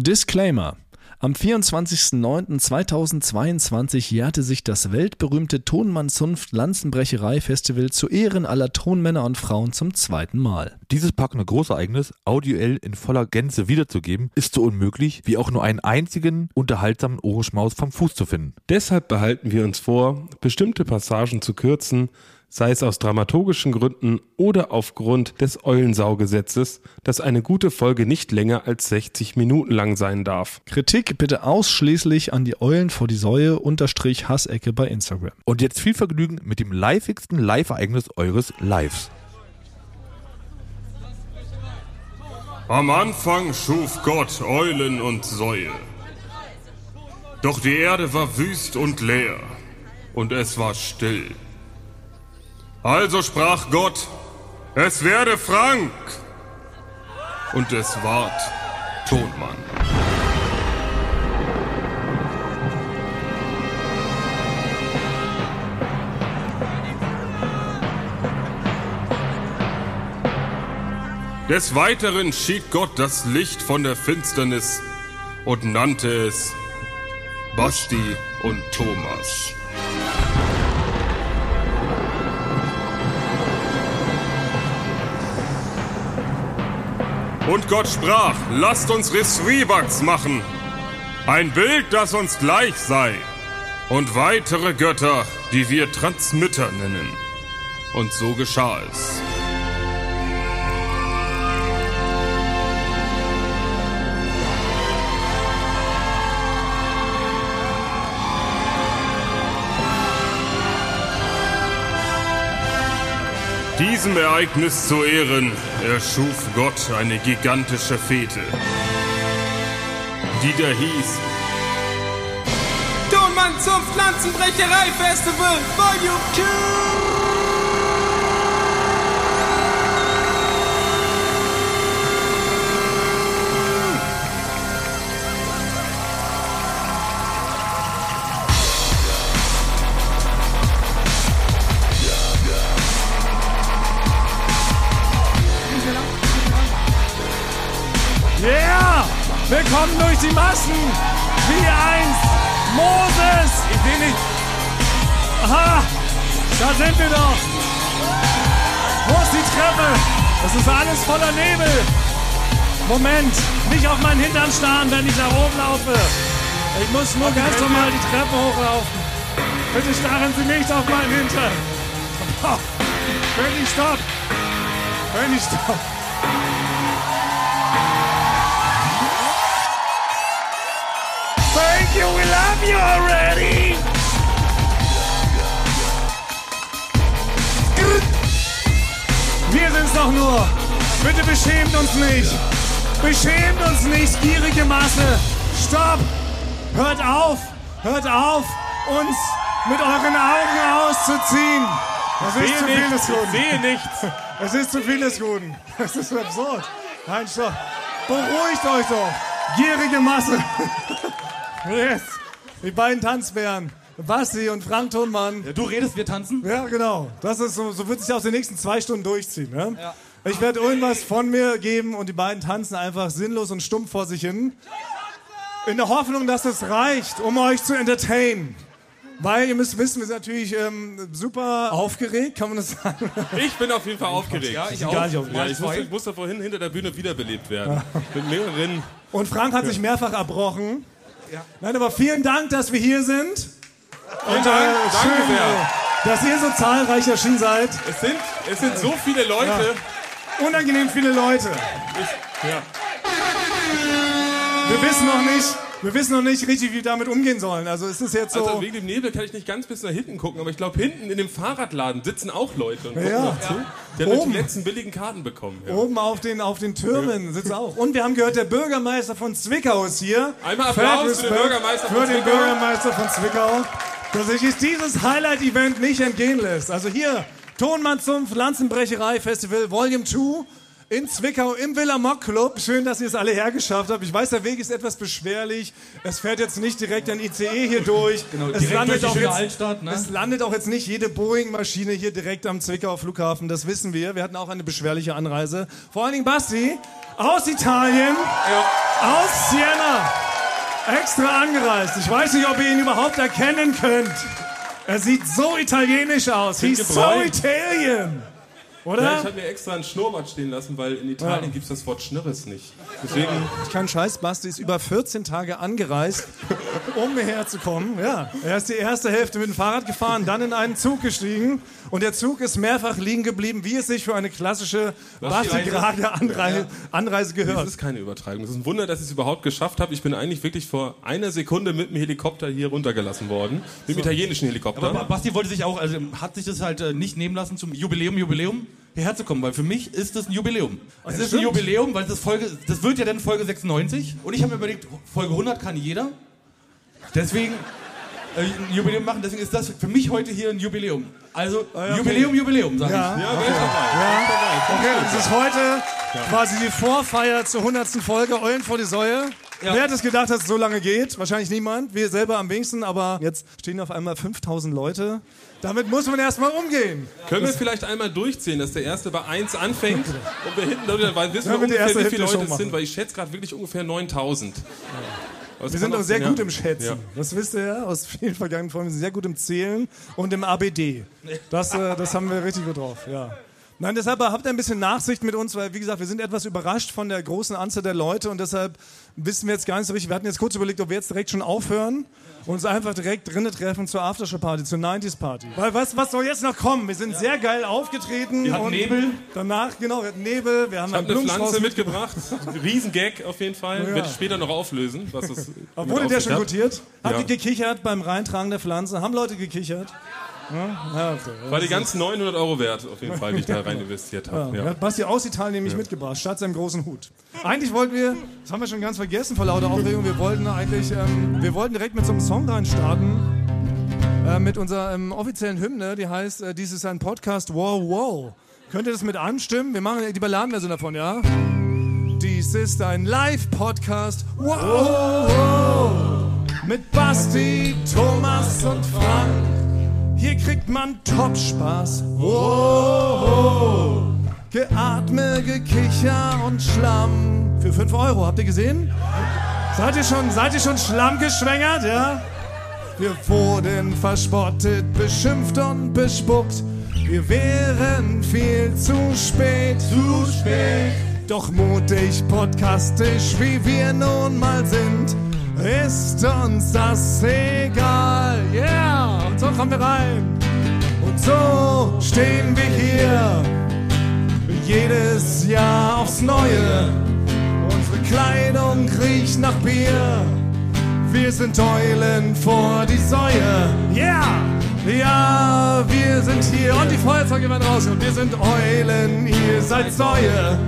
Disclaimer. Am 24.09.2022 jährte sich das weltberühmte Tonmannzunft Lanzenbrecherei Festival zu Ehren aller Tonmänner und Frauen zum zweiten Mal. Dieses packende Großereignis audioell in voller Gänze wiederzugeben, ist so unmöglich, wie auch nur einen einzigen unterhaltsamen Ohrenschmaus vom Fuß zu finden. Deshalb behalten wir uns vor, bestimmte Passagen zu kürzen, sei es aus dramaturgischen Gründen oder aufgrund des Eulensaugesetzes, dass eine gute Folge nicht länger als 60 Minuten lang sein darf. Kritik bitte ausschließlich an die Eulen vor die Säue unterstrich Hassecke bei Instagram. Und jetzt viel Vergnügen mit dem livigsten Live-Ereignis eures Lives. Am Anfang schuf Gott Eulen und Säue. Doch die Erde war wüst und leer, und es war still. Also sprach Gott, es werde Frank. Und es ward Tonmann. Des Weiteren schied Gott das Licht von der Finsternis und nannte es Basti und Thomas. Und Gott sprach, lasst uns Risrivax machen, ein Bild, das uns gleich sei, und weitere Götter, die wir Transmitter nennen. Und so geschah es. Diesem Ereignis zu Ehren erschuf Gott eine gigantische Fete, die da hieß Tonmann zum Pflanzenbrecherei Festival Volume 2. durch die Massen! Wie einst Moses! Ich sehe nicht. Aha! Da sind wir doch! Wo ist die Treppe? Das ist alles voller Nebel! Moment! Nicht auf meinen Hintern starren, wenn ich nach oben laufe! Ich muss nur ganz normal die Treppe hochlaufen. Bitte starren Sie nicht auf meinen Hintern! Oh, König, stopp! König, stopp! Thank you, we love you already! Wir sind's doch nur! Bitte beschämt uns nicht! Beschämt uns nicht, gierige Masse! Stopp! Hört auf! Hört auf, uns mit euren Augen auszuziehen! Das ist zu viel des Guten. sehe nichts. Es ist zu viel des Guten. Es ist absurd. Nein, stopp. Beruhigt euch doch. Gierige Masse. Yes. Die beiden Tanzbären. Basti und Frank Thunmann. Ja, du redest, wir tanzen? Ja, genau. Das ist so, so wird sich auch die nächsten zwei Stunden durchziehen. Ne? Ich werde irgendwas von mir geben und die beiden tanzen einfach sinnlos und stumpf vor sich hin. In der Hoffnung, dass es reicht, um euch zu entertainen. Weil ihr müsst wissen, wir sind natürlich ähm, super aufgeregt, kann man das sagen? Ich bin auf jeden Fall aufgeregt. Ja, ich gar nicht aufgeregt. Ja, ich, musste, ich musste vorhin hinter der Bühne wiederbelebt werden. Mit mehreren. Und Frank hat sich mehrfach erbrochen. Nein, aber vielen Dank, dass wir hier sind. Und äh, schön, dass ihr so zahlreich erschienen seid. Es sind, es sind so viele Leute. Unangenehm viele Leute. Ja. Wir wissen noch nicht, wir wissen noch nicht richtig, wie wir damit umgehen sollen. Also es ist jetzt so. Also wegen dem Nebel kann ich nicht ganz bis nach hinten gucken, aber ich glaube, hinten in dem Fahrradladen sitzen auch Leute und gucken Ja. noch zu. Die haben Oben. die letzten billigen Karten bekommen. Ja. Oben auf den, auf den Türmen sitzt auch. Und wir haben gehört, der Bürgermeister von Zwickau ist hier. Einmal Applaus für den Bürgermeister für von den Zwickau. Bürgermeister von Zwickau, dass sich dieses Highlight-Event nicht entgehen lässt. Also hier, Tonmann zum Pflanzenbrecherei Festival Volume 2. in Zwickau im Villa Mock Club. Schön, dass ihr es alle hergeschafft habt. Ich weiß, der Weg ist etwas beschwerlich. Es fährt jetzt nicht direkt ein ICE hier durch. Genau, es, landet durch die auch jetzt, Altstadt, ne? es landet auch jetzt nicht jede Boeing-Maschine hier direkt am Zwickauer Flughafen. Das wissen wir. Wir hatten auch eine beschwerliche Anreise. Vor allen Dingen Basti aus Italien, aus Siena, extra angereist. Ich weiß nicht, ob ihr ihn überhaupt erkennen könnt. Er sieht so italienisch aus. He's so gebräunt. Italian. Ja, Oder? ich habe mir extra ein Schnurrbart stehen lassen, weil in Italien Ja. gibt es das Wort Schnirres nicht. Deswegen, Kein Scheiß, Basti ist über 14 Tage angereist, um hierher zu kommen. Ja, er ist die erste Hälfte mit dem Fahrrad gefahren, dann in einen Zug gestiegen und der Zug ist mehrfach liegen geblieben, wie es sich für eine klassische Lass die Basti Grage Anreise, Anreise das gehört. ist keine Übertreibung. Das ist ein Wunder, dass ich es überhaupt geschafft habe. Ich bin eigentlich wirklich vor einer Sekunde mit dem Helikopter hier runtergelassen worden. Mit dem italienischen Helikopter. Aber Ba- Basti wollte sich auch, also hat sich das halt äh, nicht nehmen lassen, zum Jubiläum, Jubiläum hierher zu kommen, weil für mich ist das ein Jubiläum. Es ist ein. Jubiläum, weil das Folge, das wird ja dann Folge 96 und ich habe mir überlegt, Folge 100 kann jeder. Deswegen äh, ein Jubiläum machen, deswegen ist das für mich heute hier ein Jubiläum. Also okay. Jubiläum, Jubiläum, sage Ja. ich. ja, ich dabei. Okay, das ist heute quasi die Vorfeier zur 100. Folge Eulen vor die Säue. Ja. Wer hätte es gedacht, dass es so lange geht? Wahrscheinlich niemand. Wir selber am wenigsten, aber jetzt stehen auf einmal 5000 Leute. Damit muss man erstmal umgehen. Können wir vielleicht einmal durchziehen, dass der erste bei 1 anfängt und wir hinten weil wissen Ja, wir ungefähr, wie viele Leute es sind, weil ich schätze gerade wirklich ungefähr 9000. Aber es Wir sind auch sehr ja. gut im Schätzen. Ja. Das wisst ihr ja aus vielen vergangenen Folgen. Wir sind sehr gut im Zählen und im ABD. Das, äh, das haben wir richtig gut drauf, ja. Nein, deshalb habt ihr ein bisschen Nachsicht mit uns, weil, wie gesagt, wir sind etwas überrascht von der großen Anzahl der Leute und deshalb wissen wir jetzt gar nicht so richtig. Wir hatten jetzt kurz überlegt, ob wir jetzt direkt schon aufhören und uns einfach direkt drinnen treffen zur Aftershow-Party, zur 90s-Party. Weil was, was soll jetzt noch kommen? Wir sind sehr geil aufgetreten. Wir hatten und Nebel. Danach, genau, wir hatten Nebel, wir haben Ich habe einen eine Pflanze mitgebracht. Riesengag auf jeden Fall. Ja. Werde ich später noch auflösen. Was das Wurde der sich schon hat. gutiert? Habt Ja. ihr gekichert beim Reintragen der Pflanze? Haben Leute gekichert? Ja, ja okay. War die ganzen 900 Euro wert, auf jeden Fall, die ich da rein investiert habe. Ja. Ja. Basti aus Italien nämlich mitgebracht, statt seinem großen Hut. Eigentlich wollten wir, das haben wir schon ganz vergessen vor lauter Aufregung, wir wollten eigentlich, ähm, wir wollten direkt mit so einem Song reinstarten. Äh, mit unserer ähm, offiziellen Hymne, die heißt, äh, dies ist ein Podcast, wow, wow. Könnt ihr das mit anstimmen? Wir machen die Balladenversion davon, ja? Dies ist ein Live-Podcast, wow, wow. Mit Basti, Thomas und Frank. Hier kriegt man Top-Spaß. Wow. Geatme, Gekicher und Schlamm. Für 5 Euro, habt ihr gesehen? Seid ihr schon, seid ihr schon schlammgeschwängert, ja? Wir wurden verspottet, beschimpft und bespuckt. Wir wären viel zu spät. Zu spät. Doch mutig, podcastisch, wie wir nun mal sind, ist uns das egal. Yeah! So kommen wir rein. Und so stehen wir hier. Jedes Jahr aufs Neue. Unsere Kleidung riecht nach Bier. Wir sind Eulen vor die Säue. Yeah! Ja, wir sind hier und die Feuerzeuge werden raus. Und wir sind Eulen, ihr seid Säue.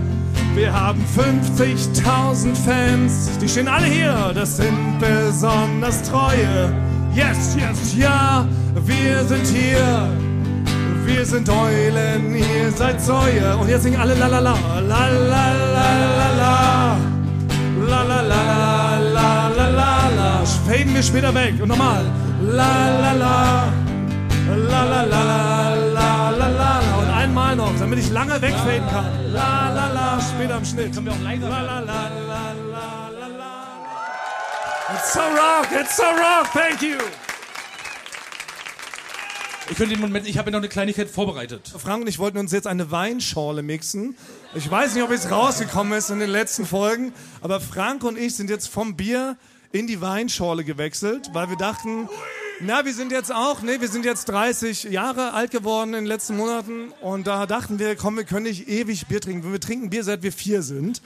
Wir haben 50.000 Fans, die stehen alle hier. Das sind besonders treue. Yes, yes, ja, wir sind hier. Wir sind Eulen, ihr seid Säue. Und jetzt singen alle la la la, la la la la la. La la la la la la la. Faden wir später weg. Und nochmal. La la la. La la la la la la. Und einmal noch, damit ich lange wegfaden kann. La la la. Später im Schnitt. Können wir auch leiser La la la la la la la. It's so rock, it's so rock, thank you. Ich könnte den Moment, ich habe ja noch eine Kleinigkeit vorbereitet. Frank und ich wollten uns jetzt eine Weinschorle mixen. Ich weiß nicht, ob es rausgekommen ist in den letzten Folgen, aber Frank und ich sind jetzt vom Bier in die Weinschorle gewechselt, weil wir dachten, na, wir sind jetzt auch, nee, wir sind jetzt 30 Jahre alt geworden in den letzten Monaten und da dachten wir, komm, wir können nicht ewig Bier trinken. Wir trinken Bier, seit wir vier sind.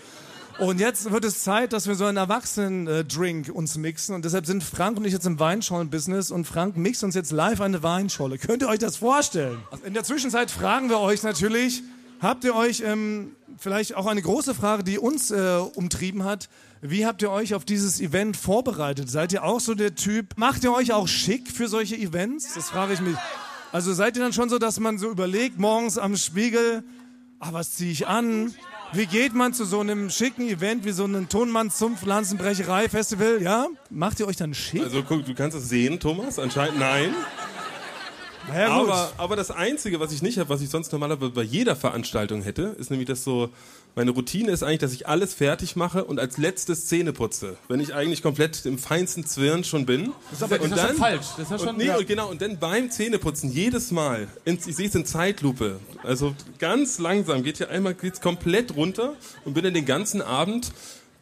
Und jetzt wird es Zeit, dass wir so einen Erwachsenen-Drink uns mixen. Und deshalb sind Frank und ich jetzt im Weinschollen-Business. Und Frank mixt uns jetzt live eine Weinscholle. Könnt ihr euch das vorstellen? In der Zwischenzeit fragen wir euch natürlich, habt ihr euch ähm, vielleicht auch eine große Frage, die uns äh, umtrieben hat. Wie habt ihr euch auf dieses Event vorbereitet? Seid ihr auch so der Typ? Macht ihr euch auch schick für solche Events? Das frage ich mich. Also seid ihr dann schon so, dass man so überlegt, morgens am Spiegel, ah, was ziehe ich an? Wie geht man zu so einem schicken Event wie so einem Tonmann-Zumpf-Lanzenbrecherei-Festival? Ja? Macht ihr euch dann schick? Also guck, du kannst es sehen, Thomas. Anscheinend nein. Naja. Aber, aber das Einzige, was ich nicht habe, was ich sonst normalerweise bei jeder Veranstaltung hätte, ist nämlich das so, meine Routine ist eigentlich, dass ich alles fertig mache und als letztes Zähne putze. Wenn ich eigentlich komplett im feinsten Zwirn schon bin. Das ist aber das ist schon falsch. Das ist ja schon, und, nee, und genau, und dann beim Zähneputzen jedes Mal, in, ich sehe es in Zeitlupe, also ganz langsam, geht hier einmal geht's komplett runter und bin dann den ganzen Abend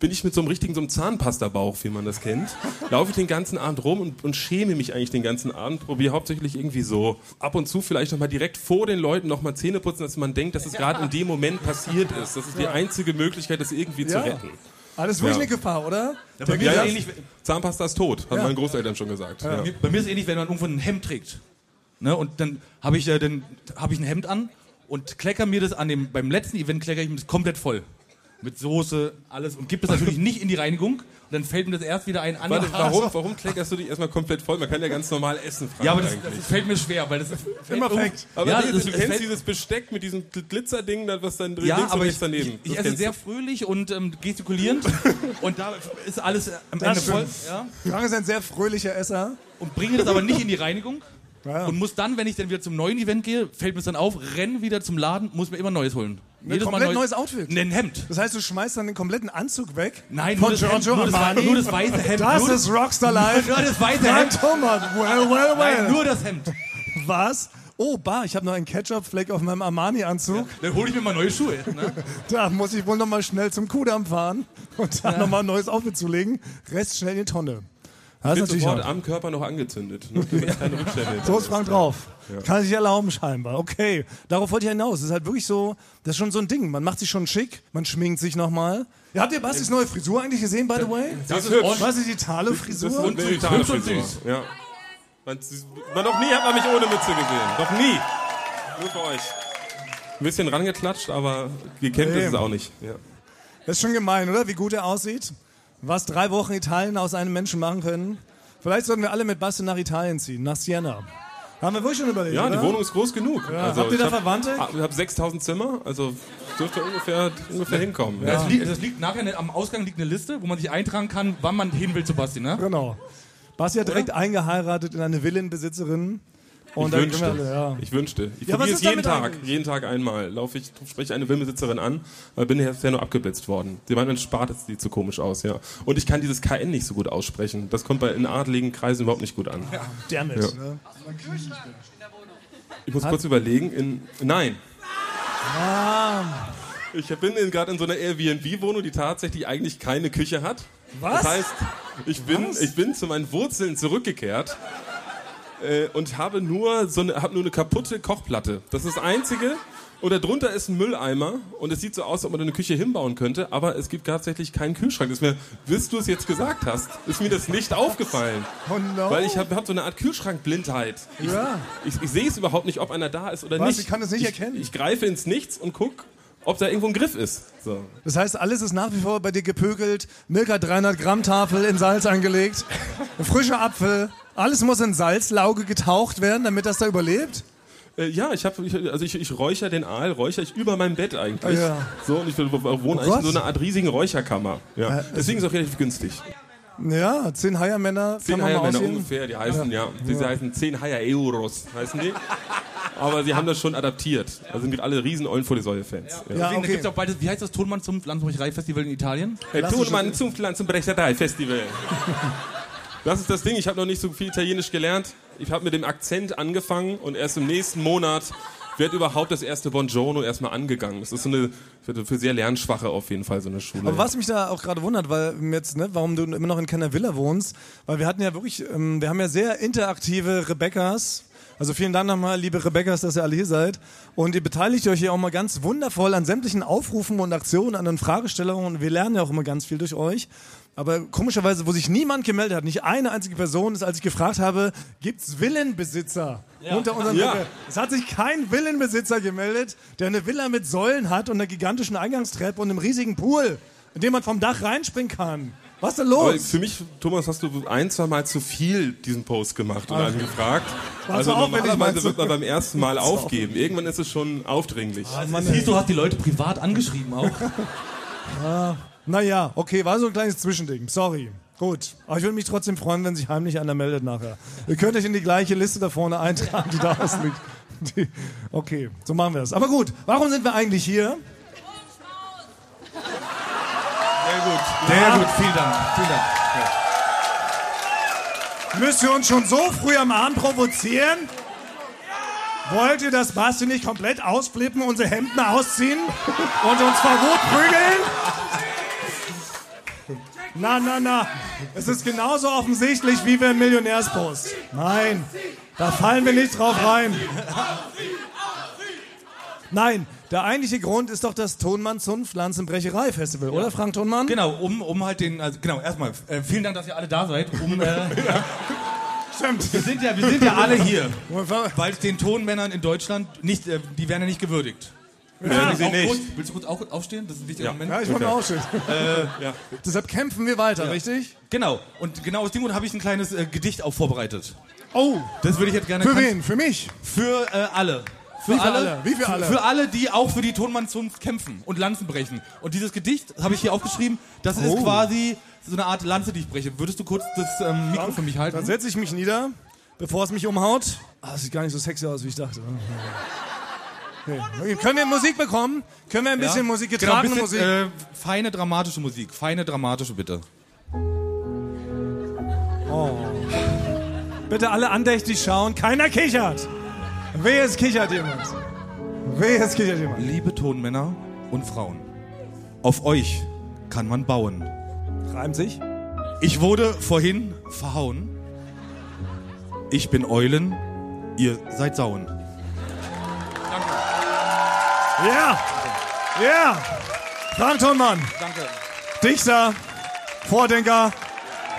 bin ich mit so einem richtigen so einem Zahnpasta-Bauch, wie man das kennt, laufe ich den ganzen Abend rum und, und schäme mich eigentlich den ganzen Abend, probiere hauptsächlich irgendwie so ab und zu vielleicht nochmal direkt vor den Leuten nochmal Zähne putzen, dass man denkt, dass es gerade in dem Moment passiert ist. Das ist die einzige Möglichkeit, das irgendwie zu retten. Alles wirklich Ja. eine Gefahr, oder? Ja, bei, mir Ja, ist ähnlich, Zahnpasta ist tot, haben Ja. meine Großeltern schon gesagt. Ja. bei mir- bei mir ist es ähnlich, wenn man irgendwo ein Hemd trägt. Ne? Und dann habe ich, äh, dann hab ich ein Hemd an und klecker mir das an dem, beim letzten Event klecker ich mir das komplett voll. Mit Soße, alles und gibt es natürlich nicht in die Reinigung. Und dann fällt mir das erst wieder ein an. Warte, warum, warum kleckerst du dich erstmal komplett voll? Man kann ja ganz normal essen, Frank, Ja, aber das, das fällt mir schwer, weil das ist Immer fällt fake. Aber ja, nee, das- du es kennst fällt- dieses Besteck mit diesem Glitzerding, das- was dann Ja, links und aber ich, daneben. ich, ich Das esse sehr du. fröhlich und ähm, gestikulierend und da ist alles am Ende voll. stimmt. Ja? Frank ist ein sehr fröhlicher Esser. Und bringe das aber nicht in die Reinigung. Ja. Und muss dann, wenn ich dann wieder zum neuen Event gehe, fällt mir das dann auf, renn wieder zum Laden, muss mir immer Neues holen. Komplett neues Outfit? Ne, Ein Hemd. Das heißt, du schmeißt dann den kompletten Anzug weg? Nein, Von nur das, Hemd, Giorgio nur, das, nur das weiße Hemd. Das ist Rockstar Live. Nur das weiße Frank Hemd. Thomas. Well, well, well. Nein, nur das Hemd. Was? Oh, bar, ich habe noch einen Ketchup-Fleck auf meinem Armani-Anzug. Dann hole ich mir mal neue Schuhe. Ne? Da muss ich wohl noch mal schnell zum Kudamm fahren und dann noch mal ein neues Outfit zulegen. Rest schnell in die Tonne. Das ist natürlich sofort am Körper noch angezündet. Ne? So ist Frank drauf. Kann sich erlauben scheinbar. Okay, darauf wollte ich hinaus. Es ist halt wirklich so, das ist schon so ein Ding. Man macht sich schon schick, man schminkt sich nochmal. Ja, habt ihr Bastis neue Frisur eigentlich gesehen, by the way? Das ist hübsch. Was ist die Das Thale-Frisur? ist eine hübsch Frisur. und süß. Ja. Man, man, noch nie hat man mich ohne Mütze gesehen. Noch nie. Nur für euch. Ein bisschen rangeklatscht, aber gekämmt ist es auch nicht. Ja. Das ist schon gemein, oder? Wie gut er aussieht. Was drei Wochen Italien aus einem Menschen machen können. Vielleicht sollten wir alle mit Basti nach Italien ziehen, nach Siena. Haben wir wirklich schon überlegt, Ja, oder? die Wohnung ist groß genug. Also, Habt ihr da hab- Verwandte? Ich habe 6000 Zimmer, also dürfte ungefähr, ungefähr hinkommen. Ja. Das, liegt, das liegt nachher ne- am Ausgang liegt eine Liste, wo man sich eintragen kann, wann man hin will zu Basti. Ne? Genau. Basti hat direkt eingeheiratet in eine Villenbesitzerin. Und Ich wünschte, alle, ja. ich wünschte. Ich Ja, probiere es jeden Tag, eigentlich? jeden Tag einmal. Laufe ich, spreche eine Filmbesitzerin an, aber bin bisher nur abgeblitzt worden. Sie meinen, spart es sieht so komisch aus, ja. Und ich kann dieses KN nicht so gut aussprechen. Das kommt bei in adligen Kreisen überhaupt nicht gut an. Damit. Ja. Ne? Ich muss kurz überlegen. In, nein. Ah. Ich bin in- gerade in so einer Airbnb-Wohnung, die tatsächlich eigentlich keine Küche hat. Was? Das heißt, ich bin, Was? ich bin zu meinen Wurzeln zurückgekehrt äh, und habe nur, so eine, habe nur eine kaputte Kochplatte. Das ist das Einzige. Und darunter ist ein Mülleimer und es sieht so aus, als ob man da eine Küche hinbauen könnte, aber es gibt tatsächlich keinen Kühlschrank. Das ist mir, bis du es jetzt gesagt hast, ist mir das nicht aufgefallen. Oh no. Weil ich habe hab so eine Art Kühlschrankblindheit. Ich, Ja. ich, ich sehe es überhaupt nicht, ob einer da ist oder Was? nicht. Ich kann es nicht ich, erkennen. Ich greife ins Nichts und guck, ob da irgendwo ein Griff ist. So. Das heißt, alles ist nach wie vor bei dir gepökelt. Milka 300 Gramm Tafel in Salz angelegt. Ein frischer Apfel. Alles muss in Salzlauge getaucht werden, damit das da überlebt. Äh, ja, ich habe, ich, also ich, ich räucher den Aal, räucher ich über meinem Bett eigentlich. Ja. So und ich wohne Oh eigentlich in so einer Art riesigen Räucherkammer. Ja. Äh, Deswegen ist es auch relativ günstig. Ja, zehn Heiermänner Zehn aussehen. ungefähr, die heißen, ja, diese heißen 10 Haier Euros, heißen die. Aber sie haben das schon adaptiert. Also sind alle riesen Eulenfolie-Säule-Fans. Ja. Ja, Deswegen, da okay. gibt's auch beides, wie heißt das Tonmann zum Landbrecherei-Festival in Italien? Herr Thunmann zum Pflanzenbrecherei-Festival. Das ist das Ding, ich habe noch nicht so viel Italienisch gelernt. Ich habe mit dem Akzent angefangen und erst im nächsten Monat wird überhaupt das erste Buongiorno erstmal angegangen. Das ist so eine, für, sehr Lernschwache auf jeden Fall so eine Schule. Aber was mich da auch gerade wundert, weil jetzt, ne, warum du immer noch in keiner Villa wohnst, weil wir hatten ja wirklich, ähm, wir haben ja sehr interaktive Rebecca's. Also vielen Dank nochmal, liebe Rebecca's, dass ihr alle hier seid. Und ihr beteiligt euch hier auch mal ganz wundervoll an sämtlichen Aufrufen und Aktionen, an den Fragestellungen. Und wir lernen ja auch immer ganz viel durch euch. Aber komischerweise, wo sich niemand gemeldet hat, nicht eine einzige Person, ist, als ich gefragt habe, gibt's Villenbesitzer unter unseren Ja. Es hat sich kein Villenbesitzer gemeldet, der eine Villa mit Säulen hat und einer gigantischen Eingangstreppe und einem riesigen Pool, in dem man vom Dach reinspringen kann. Was ist denn Aber los? für mich, Thomas, hast du ein, zwei Mal zu viel diesen Post gemacht und einen gefragt. War Also aufwendig, meinst normalerweise wird man beim ersten Mal aufgeben. Irgendwann ist es schon aufdringlich. Also, es hieß, du hast die Leute privat angeschrieben auch. Naja, okay, war so ein kleines Zwischending. Sorry. Gut. Aber ich würde mich trotzdem freuen, wenn sich heimlich einer meldet nachher. Ihr könnt euch in die gleiche Liste da vorne eintragen, die da ausliegt. Die, okay, so machen wir es. Aber gut, warum sind wir eigentlich hier? Sehr gut. Sehr gut, vielen Dank. Vielen Dank. Müsst ihr uns schon so früh am Abend provozieren? Wollt ihr, dass Basti nicht komplett ausflippen, unsere Hemden ausziehen und uns vor Wut prügeln? Na, na, na. Es ist genauso offensichtlich wie wir im Millionärspost. Nein, da fallen wir nicht drauf rein. Nein, der eigentliche Grund ist doch das Tonmann Zunft Lanzenbrecherei Festival, oder Frank Tonmann? Genau, um, um halt den, also genau, erstmal, äh, vielen Dank, dass ihr alle da seid. Um, äh, Stimmt. wir, sind ja, wir sind ja alle hier, weil es den Tonmännern in Deutschland nicht, äh, die werden ja nicht gewürdigt. Werden sie Auch nicht. Kurz, willst du kurz auch aufstehen? Das ist ein wichtiger Moment. Ja, ich wollte mal ausstehen. Deshalb kämpfen wir weiter, richtig? Genau, und genau aus dem Grund habe ich ein kleines äh, Gedicht auch vorbereitet. Oh, Das würde ich jetzt gerne... für wen? Für mich? Für äh, alle. Für Wie für alle? Wie für alle? Für alle, die auch für die Tonmannzunft kämpfen und Lanzen brechen. Und dieses Gedicht habe ich hier aufgeschrieben. Das ist Oh. quasi so eine Art Lanze, die ich breche. Würdest du kurz das ähm, Mikro für mich halten? Dann setze ich mich nieder, bevor es mich umhaut. Ah, das sieht gar nicht so sexy aus, wie ich dachte. Okay. Können wir Musik bekommen? Können wir ein bisschen Musik, Genau, getragene Musik? bisschen, äh, feine dramatische Musik. Feine dramatische, bitte. Bitte alle andächtig schauen. Keiner kichert. Wehe, es kichert jemand. Wehe, es kichert jemand. Liebe Tonmänner und Frauen, auf euch kann man bauen. Reimt sich? Ich wurde vorhin verhauen. Ich bin Eulen, ihr seid Sauen. Ja. Ja. Frank Tonmann. Danke. Dichter, Vordenker,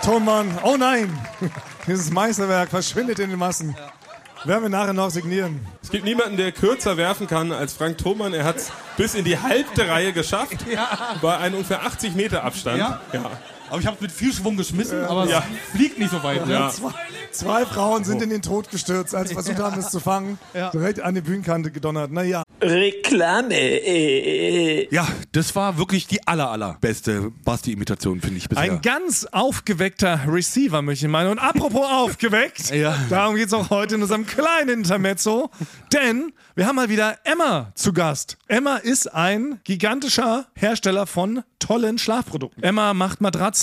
Tonmann. Oh nein. Dieses Meisterwerk verschwindet in den Massen. Werden wir nachher noch signieren. Es gibt niemanden, der kürzer werfen kann als Frank Thomann. Er hat es bis in die halbte Reihe geschafft. Bei einem ungefähr 80 Meter Abstand. Ja? Aber ich habe mit viel Schwung geschmissen, aber Ja. es fliegt nicht so weit. Ne? Ja. Zwei, zwei Frauen sind in den Tod gestürzt, als sie versucht haben, es zu fangen. Direkt an die Bühnenkante gedonnert. Naja. Reklame. Äh, Ja, das war wirklich die aller, aller beste Basti-Imitation, finde ich bisher. Ein ganz aufgeweckter Receiver, möchte ich meinen. Und apropos aufgeweckt, Ja. darum geht es auch heute in unserem kleinen Intermezzo. Denn wir haben mal wieder Emma zu Gast. Emma ist ein gigantischer Hersteller von tollen Schlafprodukten. Emma macht Matratzen,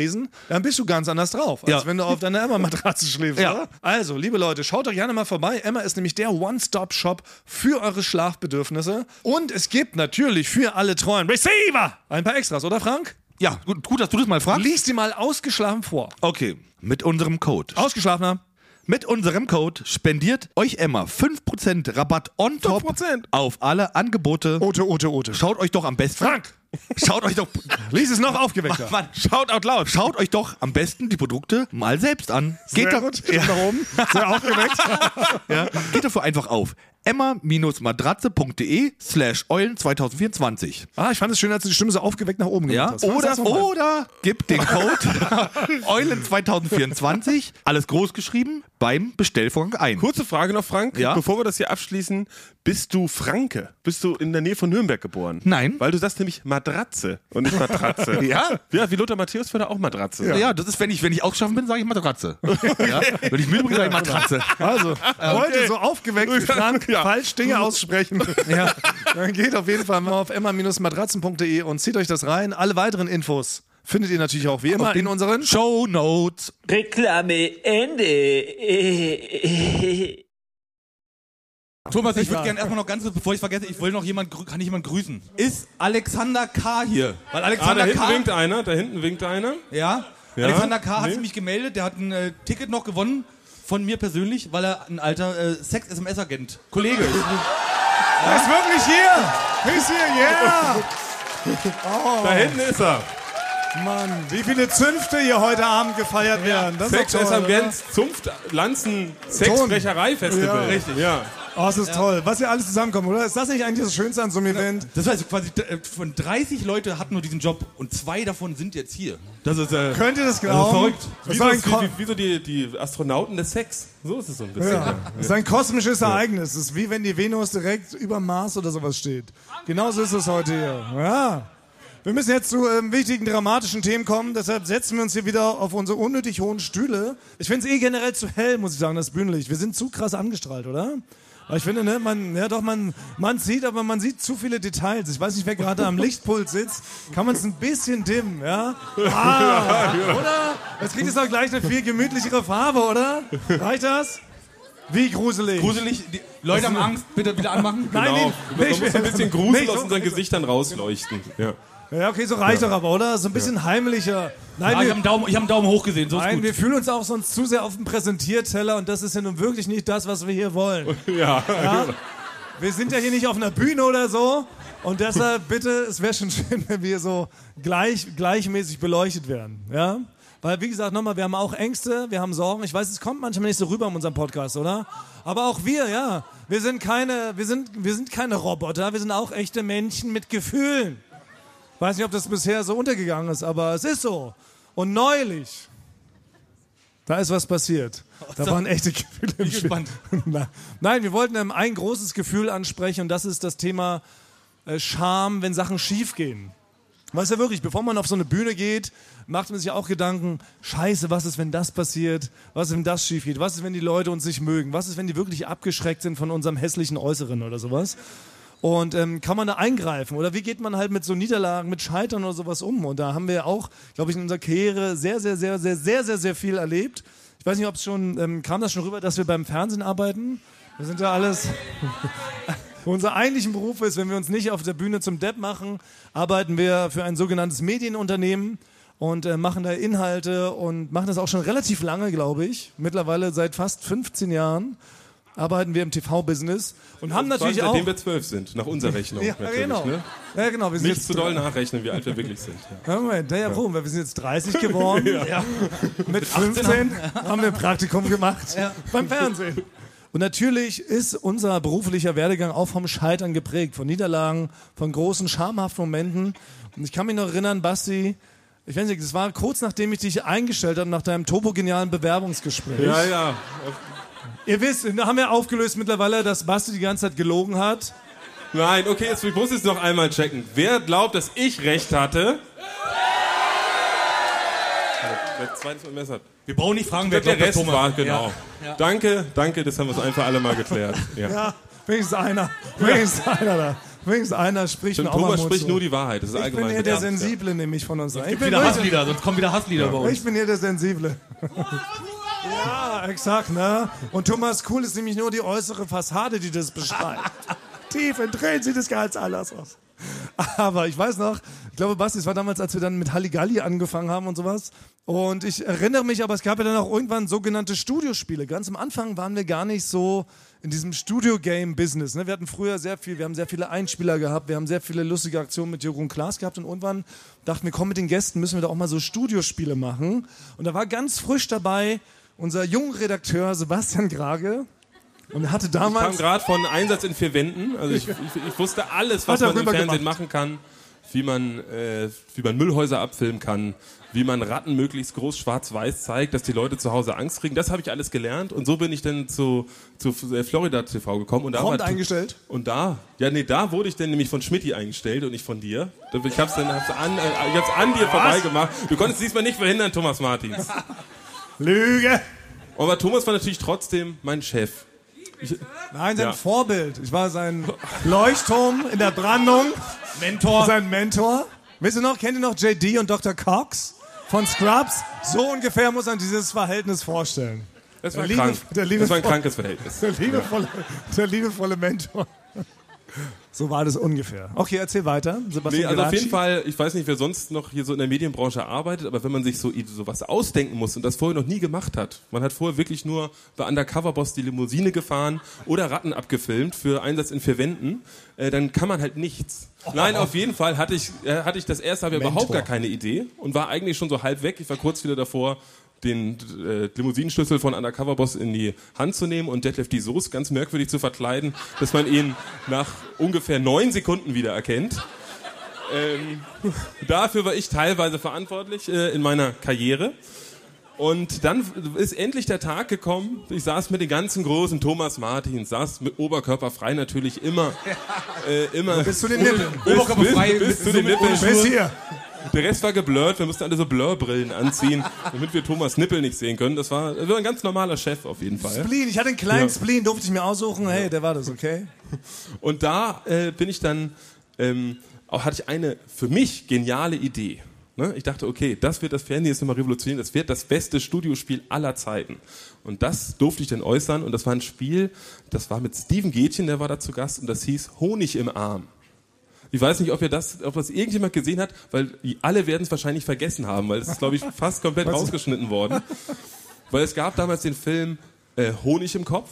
Tresen, dann bist du ganz anders drauf, als Ja. wenn du auf deiner Emma-Matratze schläfst. Ja. Oder? Also, liebe Leute, schaut doch gerne mal vorbei. Emma ist nämlich der One-Stop-Shop für eure Schlafbedürfnisse. Und es gibt natürlich für alle treuen Receiver ein paar Extras, oder Frank? ja, gut, gut, dass du das mal fragst. Lies die mal ausgeschlafen vor. Okay, mit unserem Code. Ausgeschlafener. Mit unserem Code spendiert euch Emma 5% Rabatt on top 5%. auf alle Angebote. Ote, Ote, Ote. Schaut euch doch am besten. Frank! Schaut euch doch. Lies es noch aufgeweckter. Mann, schaut out loud. Schaut euch doch am besten die Produkte mal selbst an. Geht Sehr doch, gut. ja, Nach oben. Sehr aufgeweckt. ja, geht dafür einfach auf emma-matratze.de slash eulen 2024. Ah, ich fand es schön, als du die Stimme so aufgeweckt nach oben Ja, gemacht hast. oder, oder gibt den Code Eulen 2024, alles groß geschrieben, beim Bestellvorgang ein. Kurze Frage noch, Frank. Ja? Bevor wir das hier abschließen, bist du Franke? Bist du in der Nähe von Nürnberg geboren? Nein. Weil du sagst nämlich Matratze und nicht Matratze. Ja? Ja, wie Lothar Matthäus würde auch Matratze. Ja. das ist, wenn ich, wenn ich ausgeschaffen bin, sage ich Matratze. ja? Wenn ich müde bin, sage ich Matratze. Also, heute so aufgeweckt wie Frank falsch Dinge aussprechen, ja, dann geht auf jeden Fall mal auf emma-matratzen.de und zieht euch das rein. Alle weiteren Infos findet ihr natürlich auch wie immer in unseren Show Notes. Reklame Ende. Thomas, ich würde gerne erstmal noch ganz kurz, bevor ich vergesse, ich wollte noch jemand, kann ich jemand grüßen? Ist Alexander K. hier? Weil Ah, Alexander da hinten K. winkt einer, da hinten winkt einer. Ja? Ja? Alexander K. hat Nee. sich mich gemeldet, der hat ein äh, Ticket noch gewonnen von mir persönlich, weil er ein alter äh, Sex-SMS-Agent, Kollege ist. Er ist wirklich hier! Er ist hier, yeah! Da hinten ist er. Mann, wie viele Zünfte hier heute Abend gefeiert werden. Das ist Sex oder? werden Zunft Lanzen Sexbrecherei-Festival. Ja. Richtig. Ja. Oh, das ist toll. Was hier alles zusammenkommt, oder? Ist das nicht eigentlich das Schönste an so einem Event? Das heißt quasi, äh, von 30 Leute hatten nur diesen Job und zwei davon sind jetzt hier. Das ist äh, Könnt ihr das also glauben? verrückt. Wie ist so, ein, Ko wie, wie so die, die Astronauten des Sex. So ist es so ein bisschen. ja. das ist ein kosmisches Ereignis. Das ist wie wenn die Venus direkt über Mars oder sowas steht. Genauso ist es heute hier. Ja. Wir müssen jetzt zu ähm, wichtigen dramatischen Themen kommen, deshalb setzen wir uns hier wieder auf unsere unnötig hohen Stühle. Ich finde es eh generell zu hell, muss ich sagen, das Bühnenlicht. Wir sind zu krass angestrahlt, oder? Aber ich finde, ne, man, ja doch, man, man sieht, aber man sieht zu viele Details. Ich weiß nicht, wer gerade am Lichtpult sitzt. Kann man es ein bisschen dimmen, ja? Ah, oder? Jetzt kriegt es doch gleich eine viel gemütlichere Farbe, oder? Reicht das? Wie gruselig. Gruselig, die Leute haben Angst, bitte wieder anmachen. Nein, Genau. nee, Man muss ein bisschen nee, Grusel so- aus unseren Gesichtern rausleuchten. Ja. Ja, okay, so reicht doch aber, oder? So ein bisschen heimlicher. Nein, Ja, ich wir, habe einen, Daumen- ich hab einen Daumen hoch gesehen, so ist nein gut. wir fühlen uns auch sonst zu sehr auf dem Präsentierteller und das ist ja nun wirklich nicht das, was wir hier wollen. Ja. Ja? Wir sind ja hier nicht auf einer Bühne oder so und deshalb bitte, es wäre schon schön, wenn wir so gleich, gleichmäßig beleuchtet werden. Ja? Weil, wie gesagt, nochmal, wir haben auch Ängste, wir haben Sorgen. Ich weiß, es kommt manchmal nicht so rüber in unserem Podcast, oder? Aber auch wir, ja. Wir sind keine, wir sind, wir sind keine Roboter, wir sind auch echte Menschen mit Gefühlen. Weiß nicht, ob das bisher so untergegangen ist, aber es ist so. Und neulich, da ist was passiert. Da waren echte Gefühle im Bin Spiel. gespannt. Nein, wir wollten ähm, ein großes Gefühl ansprechen und das ist das Thema äh, Scham, wenn Sachen schief gehen. Weißt du wirklich, bevor man auf so eine Bühne geht, macht man sich auch Gedanken, scheiße, was ist, wenn das passiert? Was ist, wenn das schief geht? Was ist, wenn die Leute uns nicht mögen? Was ist, wenn die wirklich abgeschreckt sind von unserem hässlichen Äußeren oder sowas? Und ähm, kann man da eingreifen? Oder wie geht man halt mit so Niederlagen, mit Scheitern oder sowas um? Und da haben wir auch, glaube ich, in unserer Karriere sehr, sehr, sehr, sehr, sehr, sehr, sehr viel erlebt. Ich weiß nicht, ob es schon, ähm, kam das schon rüber, dass wir beim Fernsehen arbeiten? Wir sind ja alles... Unser eigentlichen Beruf ist, wenn wir uns nicht auf der Bühne zum Depp machen, arbeiten wir für ein sogenanntes Medienunternehmen und äh, machen da Inhalte und machen das auch schon relativ lange, glaube ich. Mittlerweile seit fast 15 Jahren arbeiten wir im TV-Business und haben natürlich auch... Seitdem wir zwölf sind, nach unserer Rechnung. Ja, genau. Ne? Ja, genau. Wir sind Nicht jetzt zu doll nachrechnen, wie alt wir wirklich sind. Ja. Ja, Moment, naja, warum? Wir sind jetzt 30 geworden. ja. Mit 15 haben wir ein Praktikum gemacht beim Fernsehen. Und natürlich ist unser beruflicher Werdegang auch vom Scheitern geprägt, von Niederlagen, von großen, schamhaften Momenten. Und ich kann mich noch erinnern, Basti, ich weiß nicht, das war kurz nachdem ich dich eingestellt habe, nach deinem turbogenialen Bewerbungsgespräch. ja, ja. Ihr wisst, da haben wir aufgelöst mittlerweile, dass Basti die ganze Zeit gelogen hat. Nein, okay, jetzt, ich muss jetzt noch einmal checken. Wer glaubt, dass ich recht hatte? Wer zweites Mal Messer hat. Wir brauchen nicht fragen, wer Der glaubt, Rest Thomas... war, genau. Ja. Danke, danke, das haben wir uns einfach alle mal geklärt. Ja. Ja, wenigstens einer. Wenigstens einer da. Wenigstens einer spricht Stimmt, Thomas spricht nur die Wahrheit. Das ist Ich bin hier der ja. Sensible nämlich von uns. Ich Gibt bin, wieder Hasslieder, sonst kommen wieder Hasslieder bei uns. ich bin hier der Sensible. Ja, exakt, ne? Und Thomas Kuhl ist nämlich nur die äußere Fassade, die das beschreibt. Tief in Tränen sieht es ganz anders aus. Aber ich weiß noch, ich glaube, Basti, es war damals, als wir dann mit Halligalli angefangen haben und sowas. Und ich erinnere mich, aber es gab ja dann auch irgendwann sogenannte Studiospiele. Ganz am Anfang waren wir gar nicht so in diesem Studio-Game-Business. Ne? Wir hatten früher sehr viel, wir haben sehr viele Einspieler gehabt, wir haben sehr viele lustige Aktionen mit Jeroen Klaas gehabt und irgendwann dachten wir, komm, mit den Gästen müssen wir doch auch mal so Studiospiele machen. Und da war ganz frisch dabei unser junger Redakteur Sebastian Grage. Und hatte Ich kam damals. gerade von Einsatz in vier Wänden. Also ich, ich, ich wusste alles, was man im Fernsehen gemacht. machen kann. Wie man, äh, wie man Müllhäuser abfilmen kann. Wie man Ratten möglichst groß schwarz-weiß zeigt, dass die Leute zu Hause Angst kriegen. Das habe ich alles gelernt. Und so bin ich dann zu, zu äh, Florida TV gekommen. Und da Prompt war- eingestellt. Und da, ja, nee, da wurde ich dann nämlich von Schmidti eingestellt und nicht von dir. Ich hab's dann hab's an, äh, ich hab's an dir vorbeigemacht. Du konntest diesmal nicht verhindern, Thomas Martins. Lüge! Aber Thomas war natürlich trotzdem mein Chef. Nein, sein Ja. Vorbild. Ich war sein Leuchtturm in der Brandung. Mentor. Sein Mentor. Wisst ihr noch, kennt ihr noch JD und Dr. Cox von Scrubs? So ungefähr muss man dieses Verhältnis vorstellen. Das war Der Liebe- krank. der Liebe- das war ein krankes Verhältnis. Der liebevolle, der liebevolle Mentor. So war das ungefähr. Okay, erzähl weiter. Sebastian Nee, also auf jeden Fall, ich weiß nicht, wer sonst noch hier so in der Medienbranche arbeitet, aber wenn man sich so, so was ausdenken muss und das vorher noch nie gemacht hat, man hat vorher wirklich nur bei Undercover Boss die Limousine gefahren oder Ratten abgefilmt für Einsatz in vier Wänden, äh, dann kann man halt nichts. Nein, auf jeden Fall hatte ich, äh, hatte ich das erste Mal überhaupt gar keine Idee und war eigentlich schon so halb weg. Ich war kurz wieder davor, den äh, Limousinenschlüssel von Undercover Boss in die Hand zu nehmen und Detlef die Soße ganz merkwürdig zu verkleiden, dass man ihn nach ungefähr neun Sekunden wieder erkennt. Ähm, dafür war ich teilweise verantwortlich äh, in meiner Karriere. Und dann ist endlich der Tag gekommen. Ich saß mit den ganzen großen Thomas Martins, saß mit Oberkörper frei natürlich immer, äh, immer Bis zu den Nippeln. bis, Oberkörper bis, frei, bis, mit- zu so den Nippeln. Bis hier. Der Rest war geblurrt, wir mussten alle so Blurrbrillen anziehen, damit wir Thomas Nippel nicht sehen können. Das war, das war ein ganz normaler Chef auf jeden Fall. Spleen. Ich hatte einen kleinen Ja. Spleen, durfte ich mir aussuchen. Hey, der war das, okay? Und da äh, bin ich dann, ähm, auch hatte ich eine für mich geniale Idee. Ne? Ich dachte, okay, das wird das Fernsehen jetzt nochmal revolutionieren, das wird das beste Studiospiel aller Zeiten. Und das durfte ich dann äußern und das war ein Spiel, das war mit Steven Gätchen, der war da zu Gast und das hieß Honig im Arm. Ich weiß nicht, ob ihr das, ob das irgendjemand gesehen hat, weil die alle werden es wahrscheinlich vergessen haben, weil es ist, glaube ich, fast komplett rausgeschnitten worden. Weil es gab damals den Film äh, Honig im Kopf.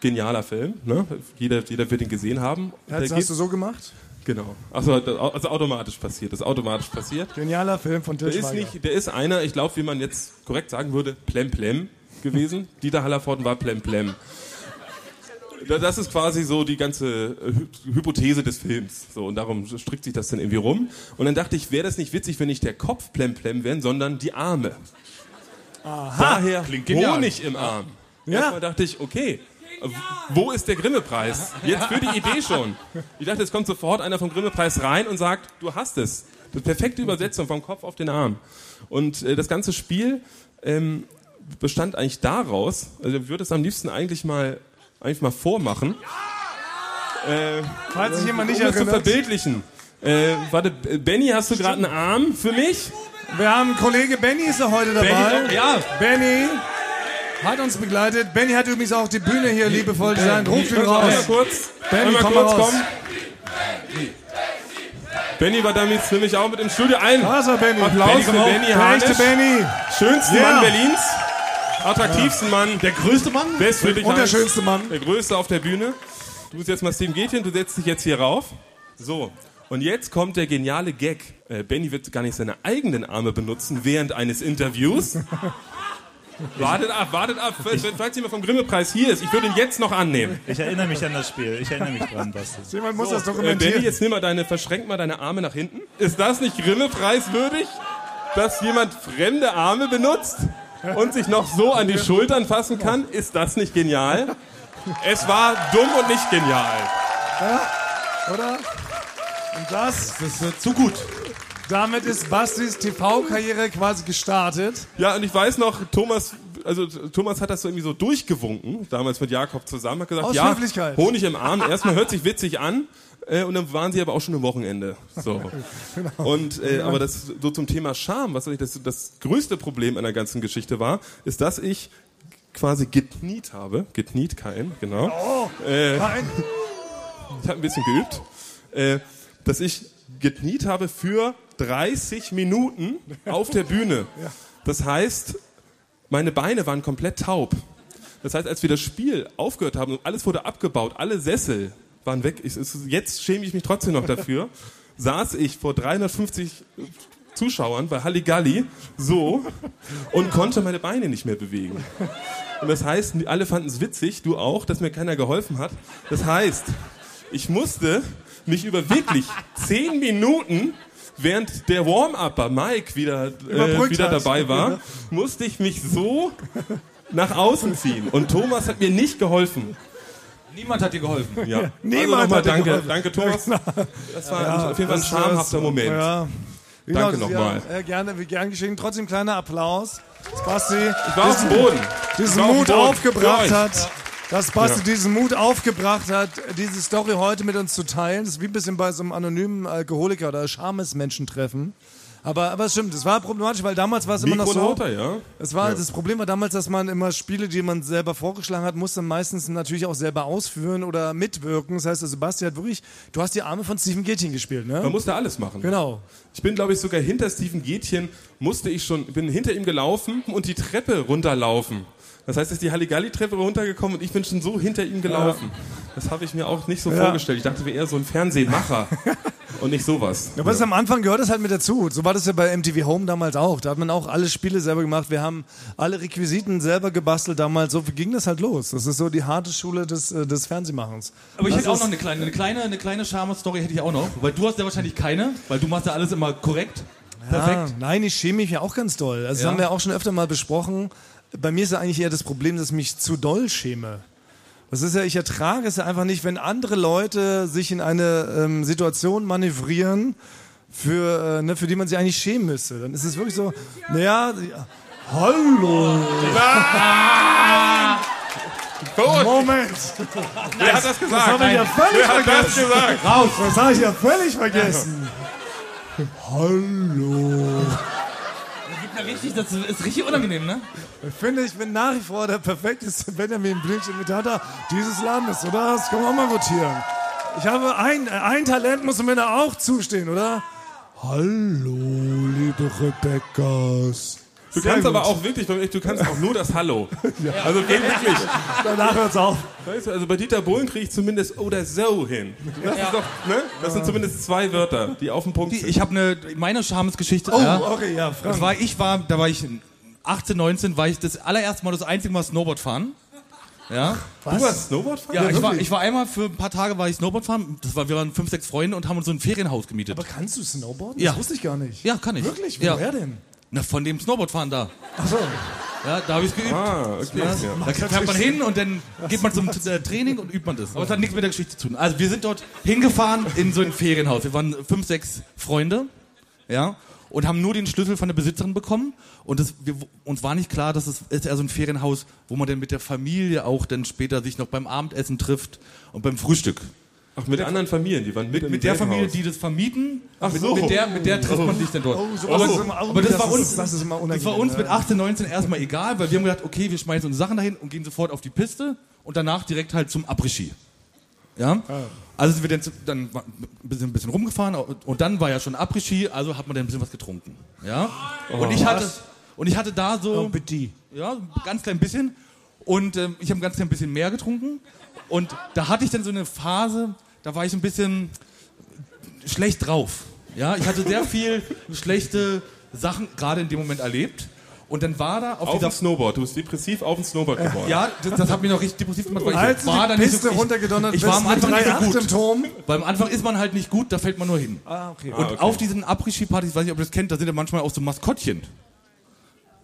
Genialer Film, ne? Jeder, jeder wird ihn gesehen haben. Der Hast, hast du so gemacht? Genau. Also, also automatisch passiert. Das ist automatisch passiert. Genialer Film von Til Der ist nicht, der ist einer, ich glaube, wie man jetzt korrekt sagen würde, plem plem gewesen. Dieter Hallervorden war plem plem. Da- Das ist quasi so die ganze äh, Hy- Hypothese des Films. So, und darum strickt sich das dann irgendwie rum. Und dann dachte ich, wäre das nicht witzig, wenn nicht der Kopf plem plem wäre, sondern die Arme. Daher genial. Honig im Arm. Ja. Erstmal dachte ich, okay, wo ist der Grimme-Preis? Jetzt für die Idee schon. Ich dachte, es kommt sofort einer vom Grimme-Preis rein und sagt, du hast es. Die perfekte Übersetzung vom Kopf auf den Arm. Und äh, das ganze Spiel ähm, bestand eigentlich daraus, also ich würde es am liebsten eigentlich mal, eigentlich mal vormachen, äh, Falls sich jemand um nicht das zu erinnert. verbildlichen. Äh, warte, Benny, hast du gerade einen Arm für mich? Wir haben Kollege Benny ist da heute dabei. Benny, ja. Benny hat uns begleitet. Benny hat übrigens auch die Bühne hier liebevoll designt. Ruf ihn du Einmal raus. kurz, Benny, komm kurz raus. kommen. Benny war damit nämlich auch mit im Studio. Ein Da ist er, Benny. Applaus Benny, für. Benny Harnisch. Benny. Schönsten Ja. Mann Berlins. Attraktivsten Mann. Der größte Mann? Best für dich Und der schönste Mann. Der größte auf der Bühne. Du bist jetzt mal Steven Gätchen, du setzt dich jetzt hier rauf. So. Und jetzt kommt der geniale Gag. Äh, Benny wird gar nicht seine eigenen Arme benutzen während eines Interviews. wartet ab, wartet ab. Falls falls jemand vom Grimme-Preis hier ist, ich würde ihn jetzt noch annehmen. Ich erinnere mich an das Spiel. Ich erinnere mich dran, Basti. Jemand muss das Äh, Benny, dokumentieren. jetzt nimm mal deine, verschränk mal deine Arme nach hinten. Ist das nicht Grimme-preiswürdig, dass jemand fremde Arme benutzt und sich noch so an die Schultern fassen kann? Ist das nicht genial? Es war dumm und nicht genial. Oder? Und das, Das ist äh, zu gut. damit ist Bastis TV-Karriere quasi gestartet. Ja, und ich weiß noch, Thomas, also Thomas hat das so irgendwie so durchgewunken, damals mit Jakob zusammen, hat gesagt, Aus ja, Höflichkeit. Honig im Arm, erstmal hört sich witzig an, äh, und dann waren sie aber auch schon am Wochenende. So. Genau. Und äh, aber das so zum Thema Scham, was eigentlich das, das größte Problem an der ganzen Geschichte war, ist, dass ich quasi gekniet habe, gekniet kein, genau. Äh, Nein. ich habe ein bisschen geübt, äh, dass ich gekniet habe für 30 Minuten auf der Bühne. Das heißt, meine Beine waren komplett taub. Das heißt, als wir das Spiel aufgehört haben und alles wurde abgebaut, alle Sessel waren weg. Ich, jetzt schäme ich mich trotzdem noch dafür. saß ich vor 350 Zuschauern bei Halligalli so und konnte meine Beine nicht mehr bewegen. Und das heißt, alle fanden es witzig, du auch, dass mir keiner geholfen hat. Das heißt, ich musste mich über wirklich zehn Minuten, während der Warm-Upper Mike wieder, äh, wieder dabei war, musste ich mich so nach außen ziehen. Und Thomas hat mir nicht geholfen. Niemand hat dir geholfen. Ja. Niemand also nochmal hat dir danke, geholfen. danke Thomas. Das war auf jeden Fall ein schamhafter Moment. Ja. Danke Genau, nochmal. Ja, äh, gerne, wie gern geschehen. Trotzdem kleiner Applaus. dass Basti Ich war auf dem Boden. diesen war auf dem Mut Boden. aufgebracht hat. dass Basti diesen Mut aufgebracht hat, diese Story heute mit uns zu teilen. Das ist wie ein bisschen bei so einem anonymen Alkoholiker oder Schamesmenschen treffen. Aber, aber es stimmt, es war problematisch, weil damals war es immer noch so. Ja. Es war, Ja. Das Problem war damals, dass man immer Spiele, die man selber vorgeschlagen hat, musste meistens natürlich auch selber ausführen oder mitwirken. Das heißt, also Sebastian hat wirklich, du hast die Arme von Steven Gätchen gespielt, ne? Man musste alles machen. Genau. Ich bin, glaube ich, sogar hinter Steven Gätchen, musste ich schon, bin hinter ihm gelaufen und die Treppe runterlaufen. Das heißt, er ist die Halligalli-Treppe runtergekommen und ich bin schon so hinter ihm gelaufen. Das habe ich mir auch nicht so Ja. vorgestellt. Ich dachte, wir eher so ein Fernsehmacher und nicht sowas. Ja, was am Anfang gehört das halt mit dazu. So war das ja bei MTV Home damals auch. Da hat man auch alle Spiele selber gemacht. Wir haben alle Requisiten selber gebastelt damals. So ging das halt los. Das ist so die harte Schule des, äh, des Fernsehmachens. Aber ich Das hätte auch noch eine kleine, eine kleine, eine kleine Charme-Story hätte ich auch noch. Weil du hast ja wahrscheinlich keine, weil du machst ja alles immer korrekt. Perfekt. Ja, nein, ich schäme mich ja auch ganz doll. Also das Ja. haben wir auch schon öfter mal besprochen. Bei mir ist ja eigentlich eher das Problem, dass ich mich zu doll schäme. Das ist ja, ich ertrage es ja einfach nicht, wenn andere Leute sich in eine ähm, Situation manövrieren, für, äh, ne, für die man sich eigentlich schämen müsste. Dann ist es wirklich so, naja, ja, hallo. Moment. Wer hat das gesagt? Das habe ich ja völlig Wer vergessen. gesagt? Raus. Das habe ich ja völlig vergessen. Hallo. Ja, richtig, das ist richtig unangenehm, ne? Ich finde, ich bin nach wie vor der perfekteste Benjamin Blümchen-Imitator dieses Landes, oder? Das kann man auch mal votieren. Ich habe ein, ein Talent, muss mir da auch zustehen, oder? Hallo, liebe Du. Sehr kannst gut. aber auch wirklich, du kannst auch nur das Hallo. Also geht wirklich. Danach hört's auf. Weißt du, also bei Dieter Bohlen kriege ich zumindest oder so hin. Das, ist doch, ne? das sind zumindest zwei Wörter, die auf dem Punkt sind. Ich habe eine, meine Schamesgeschichte. Oh, ja. okay, ja, Frank. Das war, ich war, da war ich 18, 19, war ich das allererste Mal das einzige Mal Snowboard fahren. Ja. Du warst Snowboardfahrer? Ja, Ja, ich, war, ich war einmal für ein paar Tage war ich Snowboard fahren. Das war, wir waren fünf, sechs Freunde und haben uns so ein Ferienhaus gemietet. Aber kannst du Snowboarden? Ja. Das wusste ich gar nicht. ja, kann ich. Wirklich? Ja. Woher denn? Na, von dem Snowboardfahren da. Achso. Ja, da habe ich geübt. Ah, okay. Ja. Da fährt man hin und dann geht man zum äh, Training und übt man das. Aber es hat nichts mit der Geschichte zu tun. Also wir sind dort hingefahren in so ein Ferienhaus. Wir waren fünf, sechs Freunde, ja, und haben nur den Schlüssel von der Besitzerin bekommen. Und das, wir, uns war nicht klar, dass es ist eher so ein Ferienhaus, wo man dann mit der Familie auch dann später sich noch beim Abendessen trifft und beim Frühstück. Ach, mit anderen Familien, die waren mit, Mit, mit der Familie, Haus. die das vermieten, Ach mit, so. mit, der, mit der trifft man sich dann dort. Oh, sowas aber, das, das war uns, das ist immer das war uns mit 18, 19 erstmal egal, weil wir haben gedacht, okay, wir schmeißen unsere Sachen dahin und gehen sofort auf die Piste und danach direkt halt zum Après-Ski. Ja? Also sind wir dann, dann ein bisschen, ein bisschen rumgefahren und, und dann war ja schon Après-Ski, also hat man dann ein bisschen was getrunken. Ja? Und ich hatte, und ich hatte da so, Petit. ja, ein ganz klein bisschen. Und ähm, ich habe ein ganz klein bisschen mehr getrunken. Und da hatte ich dann so eine Phase, da war ich ein bisschen schlecht drauf. Ja, ich hatte sehr viel schlechte Sachen gerade in dem Moment erlebt. Und dann war da auf, Auf dieser dem Snowboard, du bist depressiv auf dem Snowboard geworden. ja, das, das hat mich noch richtig depressiv gemacht, weil Als ich du war die da nicht Piste so, ich, runtergedonnert ich war am Anfang nicht so 3,8 im gut. Turm. Weil am Anfang ist man halt nicht gut, da fällt man nur hin. Ah, okay. Und auf diesen Après-Ski-Partys, ich weiß nicht, ob ihr das kennt, da sind ja manchmal auch so Maskottchen.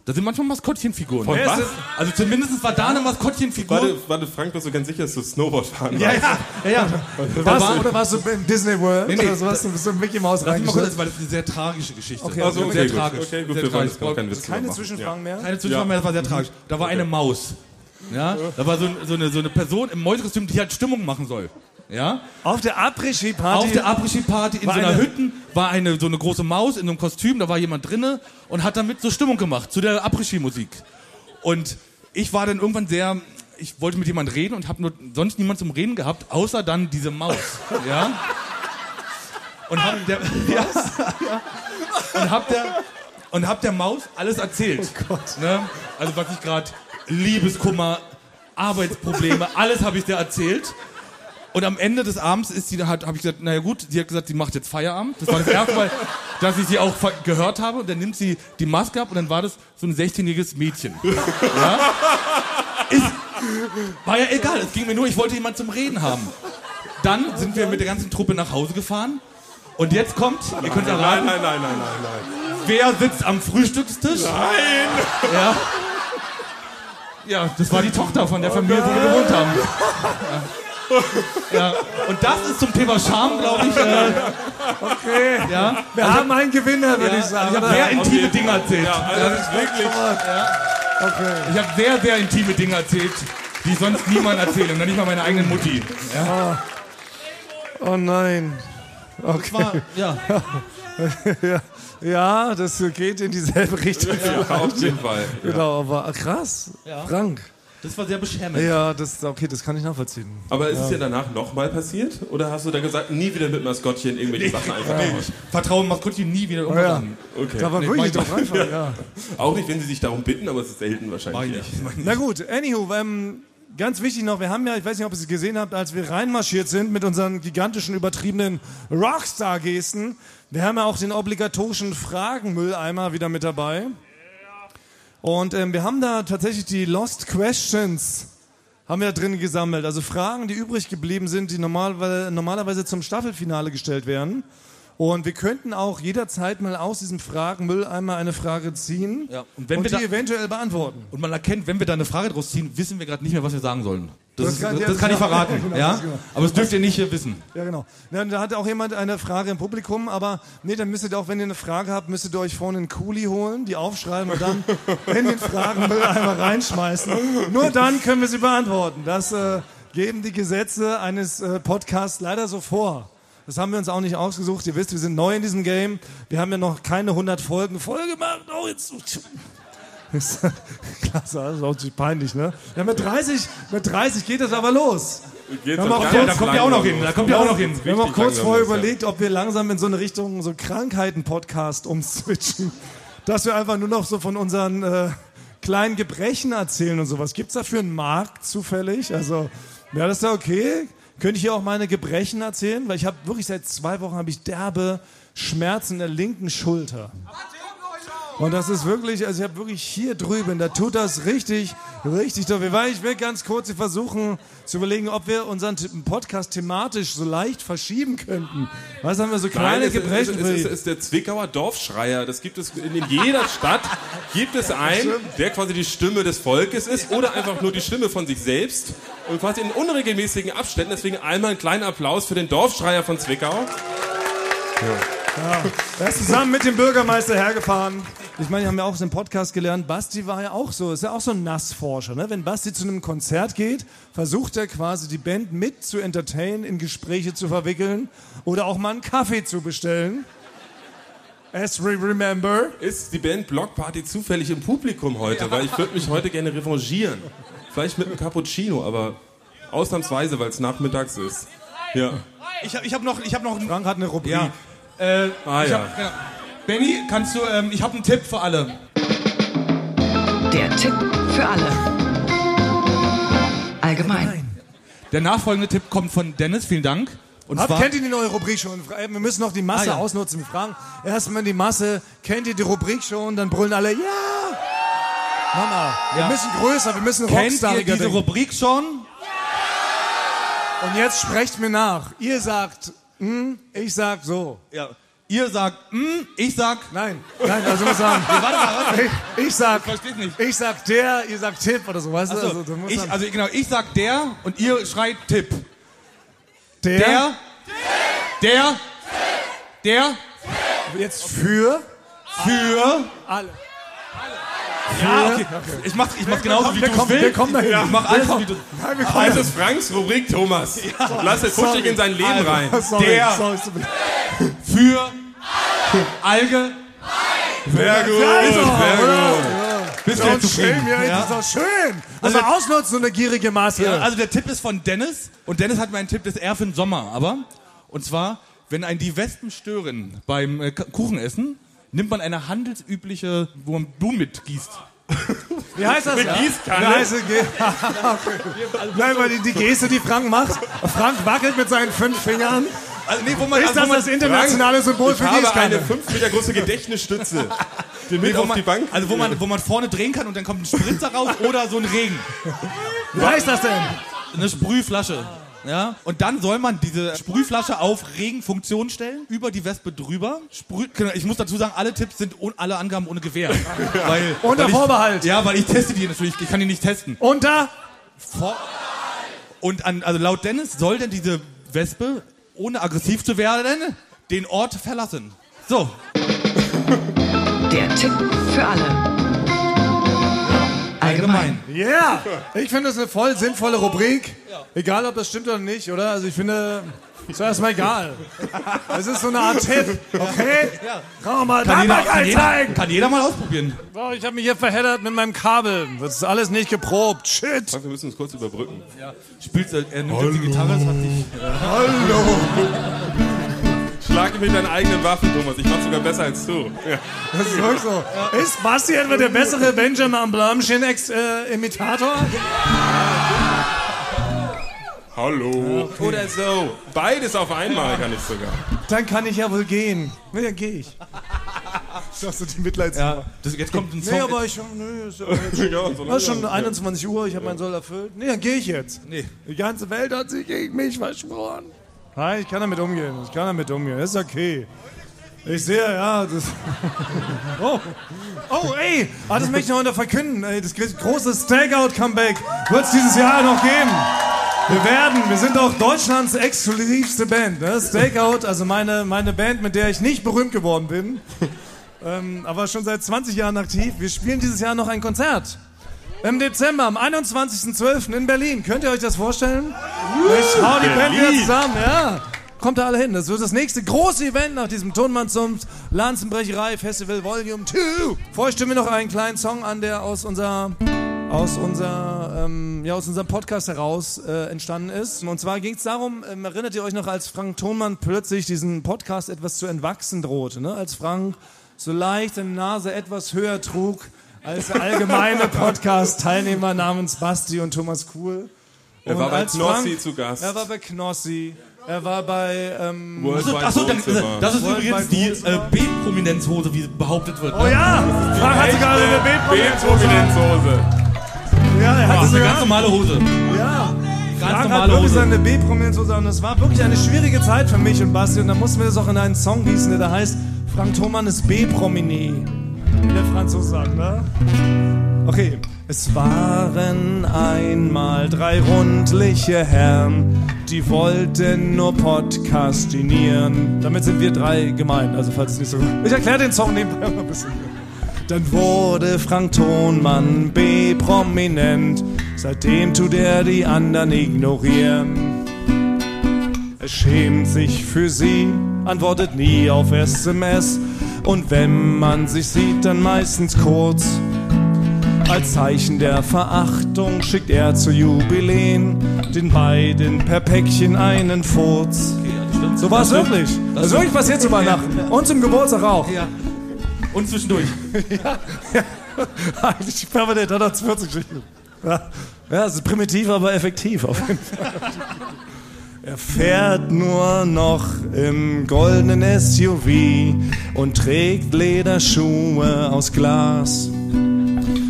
Da sind manchmal Maskottchenfiguren. Von was? Also zumindest war da eine Maskottchenfigur. Warte, warte, Frank, bist du ganz sicher, dass du Snowboard fahren Ja, warst? ja. ja, ja. Da Warst war, du, oder warst du in Disney World? Nee, nee, oder so, hast du bist in Mickey Mouse Lass mich mal kurz, reingestellt? weil das ist eine sehr tragische Geschichte. Okay, Also, okay, sehr gut. tragisch. Okay, gut, sehr wir wollen tragisch. drüber Keine machen. Zwischenfragen mehr? Keine Zwischenfrage mehr, das war sehr tragisch. Da war eine Maus. Ja? Da war so, so, eine, so eine Person im Mäusekostüm, die halt Stimmung machen soll. Ja? Auf der Après-Ski-Party. Auf der Après-Ski-Party in so einer eine- Hütten war eine, so eine große Maus in so einem Kostüm, da war jemand drinne und hat damit so Stimmung gemacht zu der Après-Ski-Musik. Und ich war dann irgendwann sehr, ich wollte mit jemandem reden und habe nur sonst niemand zum Reden gehabt, außer dann diese Maus. Ja? Und hab der, ja, ja. und hab der, und hab der Maus alles erzählt. Ne? Also was ich gerade, Liebeskummer, Arbeitsprobleme, alles habe ich dir erzählt. Und am Ende des Abends ist sie, hat, habe ich gesagt, naja gut, sie hat gesagt, sie macht jetzt Feierabend. Das war das erste Mal, dass ich sie auch gehört habe. Und dann nimmt sie die Maske ab und dann war das so ein 16-jähriges Mädchen. Ja? Ist, war ja egal, es ging mir nur, ich wollte jemanden zum Reden haben. Dann sind wir mit der ganzen Truppe nach Hause gefahren. Und jetzt kommt, ihr könnt Nein, erraten, nein, nein, nein, nein, nein. wer sitzt am Frühstückstisch? Nein! Ja. Ja, das war die Tochter von der Familie, wo wir gewohnt haben. Ja. Ja. Und das ist zum Thema Scham, glaube ich. Äh, Okay. ja. Wir haben einen Gewinner, würde Ja, ich sagen. ich habe sehr intime Dinge erzählt. Ja, also das ist wirklich. Okay. Ich habe sehr, sehr intime Dinge erzählt, die sonst niemand erzähle, und nicht mal meiner eigenen Mutti. Ja. Oh nein. Das war, ja. ja, ja, das geht in dieselbe Richtung. Ja, auf jeden Fall. Genau, aber krass. Ja. Frank. Das war sehr beschämend. Ja, das, okay, das kann ich nachvollziehen. Aber ist es dir danach nochmal passiert? Oder hast du dann gesagt, nie wieder mit Maskottchen irgendwelche Sachen einfach Nee, ich vertraue Maskottchen nie wieder Oh, irgendwas ja. an. Okay. Da war Nee, wirklich drauf ich- einfach, ja. Auch nicht, wenn sie sich darum bitten, aber es ist selten wahrscheinlich. Na gut, anywho, ähm, ganz wichtig noch, wir haben ja, ich weiß nicht, ob ihr es gesehen habt, als wir reinmarschiert sind mit unseren gigantischen, übertriebenen Rockstar-Gesten, wir haben ja auch den obligatorischen Fragenmülleimer wieder mit dabei. Und ähm, wir haben da tatsächlich die Lost Questions haben wir da drin gesammelt. Also Fragen, die übrig geblieben sind, die normalerweise, normalerweise zum Staffelfinale gestellt werden. Und wir könnten auch jederzeit mal aus diesem Fragenmülleimer eine Frage ziehen Ja, und wenn und wir die da- eventuell beantworten. Und man erkennt, wenn wir da eine Frage draus ziehen, wissen wir gerade nicht mehr, was wir sagen sollen. Das, ist, kann- das, ja, kann ich verraten. Genau, ja? genau. Aber das dürft ihr nicht äh, wissen. Ja, genau. Ja, da hat auch jemand eine Frage im Publikum, aber nee, dann müsstet ihr auch, wenn ihr eine Frage habt, müsstet ihr euch vorne einen Kuli holen, die aufschreiben und dann in den Fragenmülleimer reinschmeißen. Nur dann können wir sie beantworten. Das äh, geben die Gesetze eines äh, Podcasts leider so vor. Das haben wir uns auch nicht ausgesucht. Ihr wisst, wir sind neu in diesem Game. Wir haben ja noch keine 100 Folgen voll gemacht. Oh, jetzt. Das ist Klasse, das ist auch ziemlich peinlich, ne? Ja, mit 30, mit 30 geht das aber los. Geht's Wir haben auch kurz- Da kommt ihr auch noch hin. Da kommt ihr auch noch hin. Wir haben auch kurz vorher ja. überlegt, ob wir langsam in so eine Richtung so Krankheiten-Podcast umswitchen. Dass wir einfach nur noch so von unseren äh, kleinen Gebrechen erzählen und sowas. Gibt es dafür einen Markt zufällig? Also, wäre das da okay? Könnte ich hier auch meine Gebrechen erzählen? Weil ich habe wirklich seit zwei Wochen habe ich derbe Schmerzen in der linken Schulter. Und das ist wirklich, also ich habe wirklich hier drüben, da tut das richtig, richtig. Weil ich will ganz kurz versuchen zu überlegen, ob wir unseren Podcast thematisch so leicht verschieben könnten. Was haben wir so kleine Nein, es, Gebrechen? es, es, es ist der Zwickauer Dorfschreier. Das gibt es in, in jeder Stadt. Gibt es einen, der quasi die Stimme des Volkes ist oder einfach nur die Stimme von sich selbst und quasi in unregelmäßigen Abständen. Deswegen einmal einen kleinen Applaus für den Dorfschreier von Zwickau. Er ist zusammen mit dem Bürgermeister hergefahren. Ich meine, wir haben ja auch im Podcast gelernt, Basti war ja auch so, ist ja auch so ein Nassforscher. Ne? Wenn Basti zu einem Konzert geht, versucht er quasi die Band mit zu entertainen, in Gespräche zu verwickeln oder auch mal einen Kaffee zu bestellen. As we remember. Ist die Band Block Party zufällig im Publikum heute? Weil ich würde mich heute gerne revanchieren. Vielleicht mit einem Cappuccino, aber ausnahmsweise, weil es nachmittags ist. Ja. Ich habe ich hab noch, ich hab noch einen. Frank hat eine Rubrik. Ja. Äh, Ah ja. hab, genau. Benny, kannst du, ähm, ich habe einen Tipp für alle. Der Tipp für alle. Allgemein. Der nachfolgende Tipp kommt von Dennis, vielen Dank. Und Habt, zwar, kennt ihr die neue Rubrik schon? Wir müssen noch die Masse Ah, ja. ausnutzen. Wir fragen erstmal die Masse, kennt ihr die Rubrik schon? Dann brüllen alle, ja! Mama, wir Ja. müssen größer, wir müssen kennt ihr diese denken. Rubrik schon? Und jetzt sprecht mir nach. Ihr sagt, hm, ich sag so. Ja. Ihr sagt, hm, ich sag, Nein, nein, also muss sagen. warte mal, warte. Ich, ich sag, Versteht nicht. ich sag der, ihr sagt Tipp oder so, weißt du? Achso, Also, du musst ich, also genau, ich sag der und ihr schreit Tipp. der, Der, der, der, jetzt für für, alle. Ja, okay. Ich mach, ich mach genauso wie wir du kommen, willst. wir kommen dahin. Ich mach alles wie du. Nein, wir kommen Das ist Franks Rubrik, Thomas. Lass es dich in sein Leben Also, rein. Sorry, Der- sorry. Für, Alge, Sehr gut, Also, sehr gut. bist du Ja, zufrieden? ja, Ja? das ist doch schön. Also- Also ausnutzen, so eine gierige Masse. Ja, also der Tipp ist von Dennis und Dennis hat mir einen Tipp, das ist eher für den Sommer, aber und zwar, wenn ein die Wespen stören beim äh, Kuchenessen, nimmt man eine handelsübliche, wo man Blumen mitgießt. Wie heißt das? Mit? Gießkanne? Wie heißt Nein, weil die, die Geste, die Frank macht. Frank wackelt mit seinen fünf Fingern. Also nee, wo man, Ist also, das man, das internationale Symbol Ich für habe Gießkanne? eine 5 Meter große Gedächtnisstütze. Die nee, mit wo auf man, die Bank. also wo man, wo man vorne drehen kann und dann kommt ein Spritzer raus oder so ein Regen. Wie heißt das denn? Eine Sprühflasche. Ja? Und dann soll man diese Sprühflasche auf Regenfunktion stellen, über die Wespe drüber. Sprüh, genau, ich muss dazu sagen, alle Tipps sind ohne, alle Angaben ohne Gewehr. Weil, Unter weil ich, Vorbehalt. Ja, weil ich teste die natürlich, ich kann die nicht testen. Unter? Vor und an, also laut Dennis soll denn diese Wespe, ohne aggressiv zu werden, den Ort verlassen. So, Der Tipp für alle. allgemein. Yeah! Ich finde das eine voll sinnvolle Rubrik. Egal, ob das stimmt oder nicht, oder? Also ich finde, ist erstmal egal. Es ist so eine Art Tipp, okay? Kann man mal Kann jeder, kann, jeder, zeigen. kann jeder mal ausprobieren. So, ich habe mich hier verheddert mit meinem Kabel. Das ist alles nicht geprobt. Shit. Wir müssen uns kurz überbrücken. Spielst, du- er nimmt jetzt die Gitarre, das hat nicht. Schlag ihn mit deinen eigenen Waffen, Thomas. Ich mach's sogar besser als du. Ja. Das ist wirklich so. Ist Basti etwa der bessere Benjamin Blümchen-Imitator? Hallo. Oder so. Beides auf einmal kann ich sogar. Dann kann ich ja wohl gehen. Nee, dann gehe ich. Das ist die Mitleidsnummer. Ja, das, jetzt kommt ein Song. Nee, aber ich. Nee, ist, ja Ja, so das ist schon langsam. 21 Uhr, ich habe meinen Soll erfüllt. Nee, dann gehe ich jetzt. Nee. Die ganze Welt hat sich gegen mich verschworen. Nein, ich kann damit umgehen. Ich kann damit umgehen. Das ist okay. Ich sehe, ja, das. Oh, oh ey, ah, das möchte ich noch unter verkünden. Ey, das große Stakeout-Comeback wird es dieses Jahr noch geben. Wir werden, wir sind auch Deutschlands exklusivste Band. Ne? Stakeout, also meine, meine Band, mit der ich nicht berühmt geworden bin, ähm, aber schon seit 20 Jahren aktiv. Wir spielen dieses Jahr noch ein Konzert. Im Dezember, am 21.12. in Berlin. Könnt ihr euch das vorstellen? Ich hau die Band wieder zusammen, ja. Kommt da alle hin. Das wird das nächste große Event nach diesem Tonmann-Zunft Lanzenbrecherei Festival Volume 2. Vorher stimmen wir noch einen kleinen Song an, der aus unserer aus, unser, ähm, ja, aus unserem Podcast heraus äh, entstanden ist. Und zwar ging es darum, ähm, erinnert ihr euch noch, als Frank Thonmann plötzlich diesen Podcast etwas zu entwachsen drohte, ne? als Frank so leicht seine Nase etwas höher trug als der allgemeine Podcast-Teilnehmer namens Basti und Thomas Kuhl. Er Und war bei Knossi Frank- zu Gast. Er war bei Knossi, er war bei... Ähm, Worldwide Achso, dann, Wohnzimmer. das ist übrigens die äh, B-Prominenzhose, wie behauptet wird. oh ne? ja, Frank hat sogar eine B-Prominenz-Hose. B-Prominenzhose. Ja, er Das hat eine ganz normale Hose. Ja. Ganz Frank hat normale wirklich Hose. seine B-Prominenz und es war wirklich eine schwierige Zeit für mich und Basti und dann mussten wir das auch in einen Song gießen, der da heißt Frank Thoman ist B-Prominé. Wie der Franzose sagt, ne? Okay. Es waren einmal drei rundliche Herren, die wollten nur podcastinieren. Damit sind wir drei gemeint, also falls es nicht so... Ich erkläre den Song nebenbei mal ein bisschen. Dann wurde Frank Thonmann B-prominent. Seitdem tut er die anderen ignorieren. Er schämt sich für sie, antwortet nie auf SMS. Und wenn man sich sieht, dann meistens kurz. Als Zeichen der Verachtung schickt er zu Jubiläen den beiden per Päckchen einen Furz. So war es wirklich. Das ist wirklich passiert zu Weihnachten. Und zum Geburtstag auch. Ja. Und zwischendurch. Eigentlich permanent, hat er 40 Geschichten. Ja, ja, es ist primitiv, aber effektiv auf jeden Fall. Er fährt nur noch im goldenen SUV und trägt Lederschuhe aus Glas.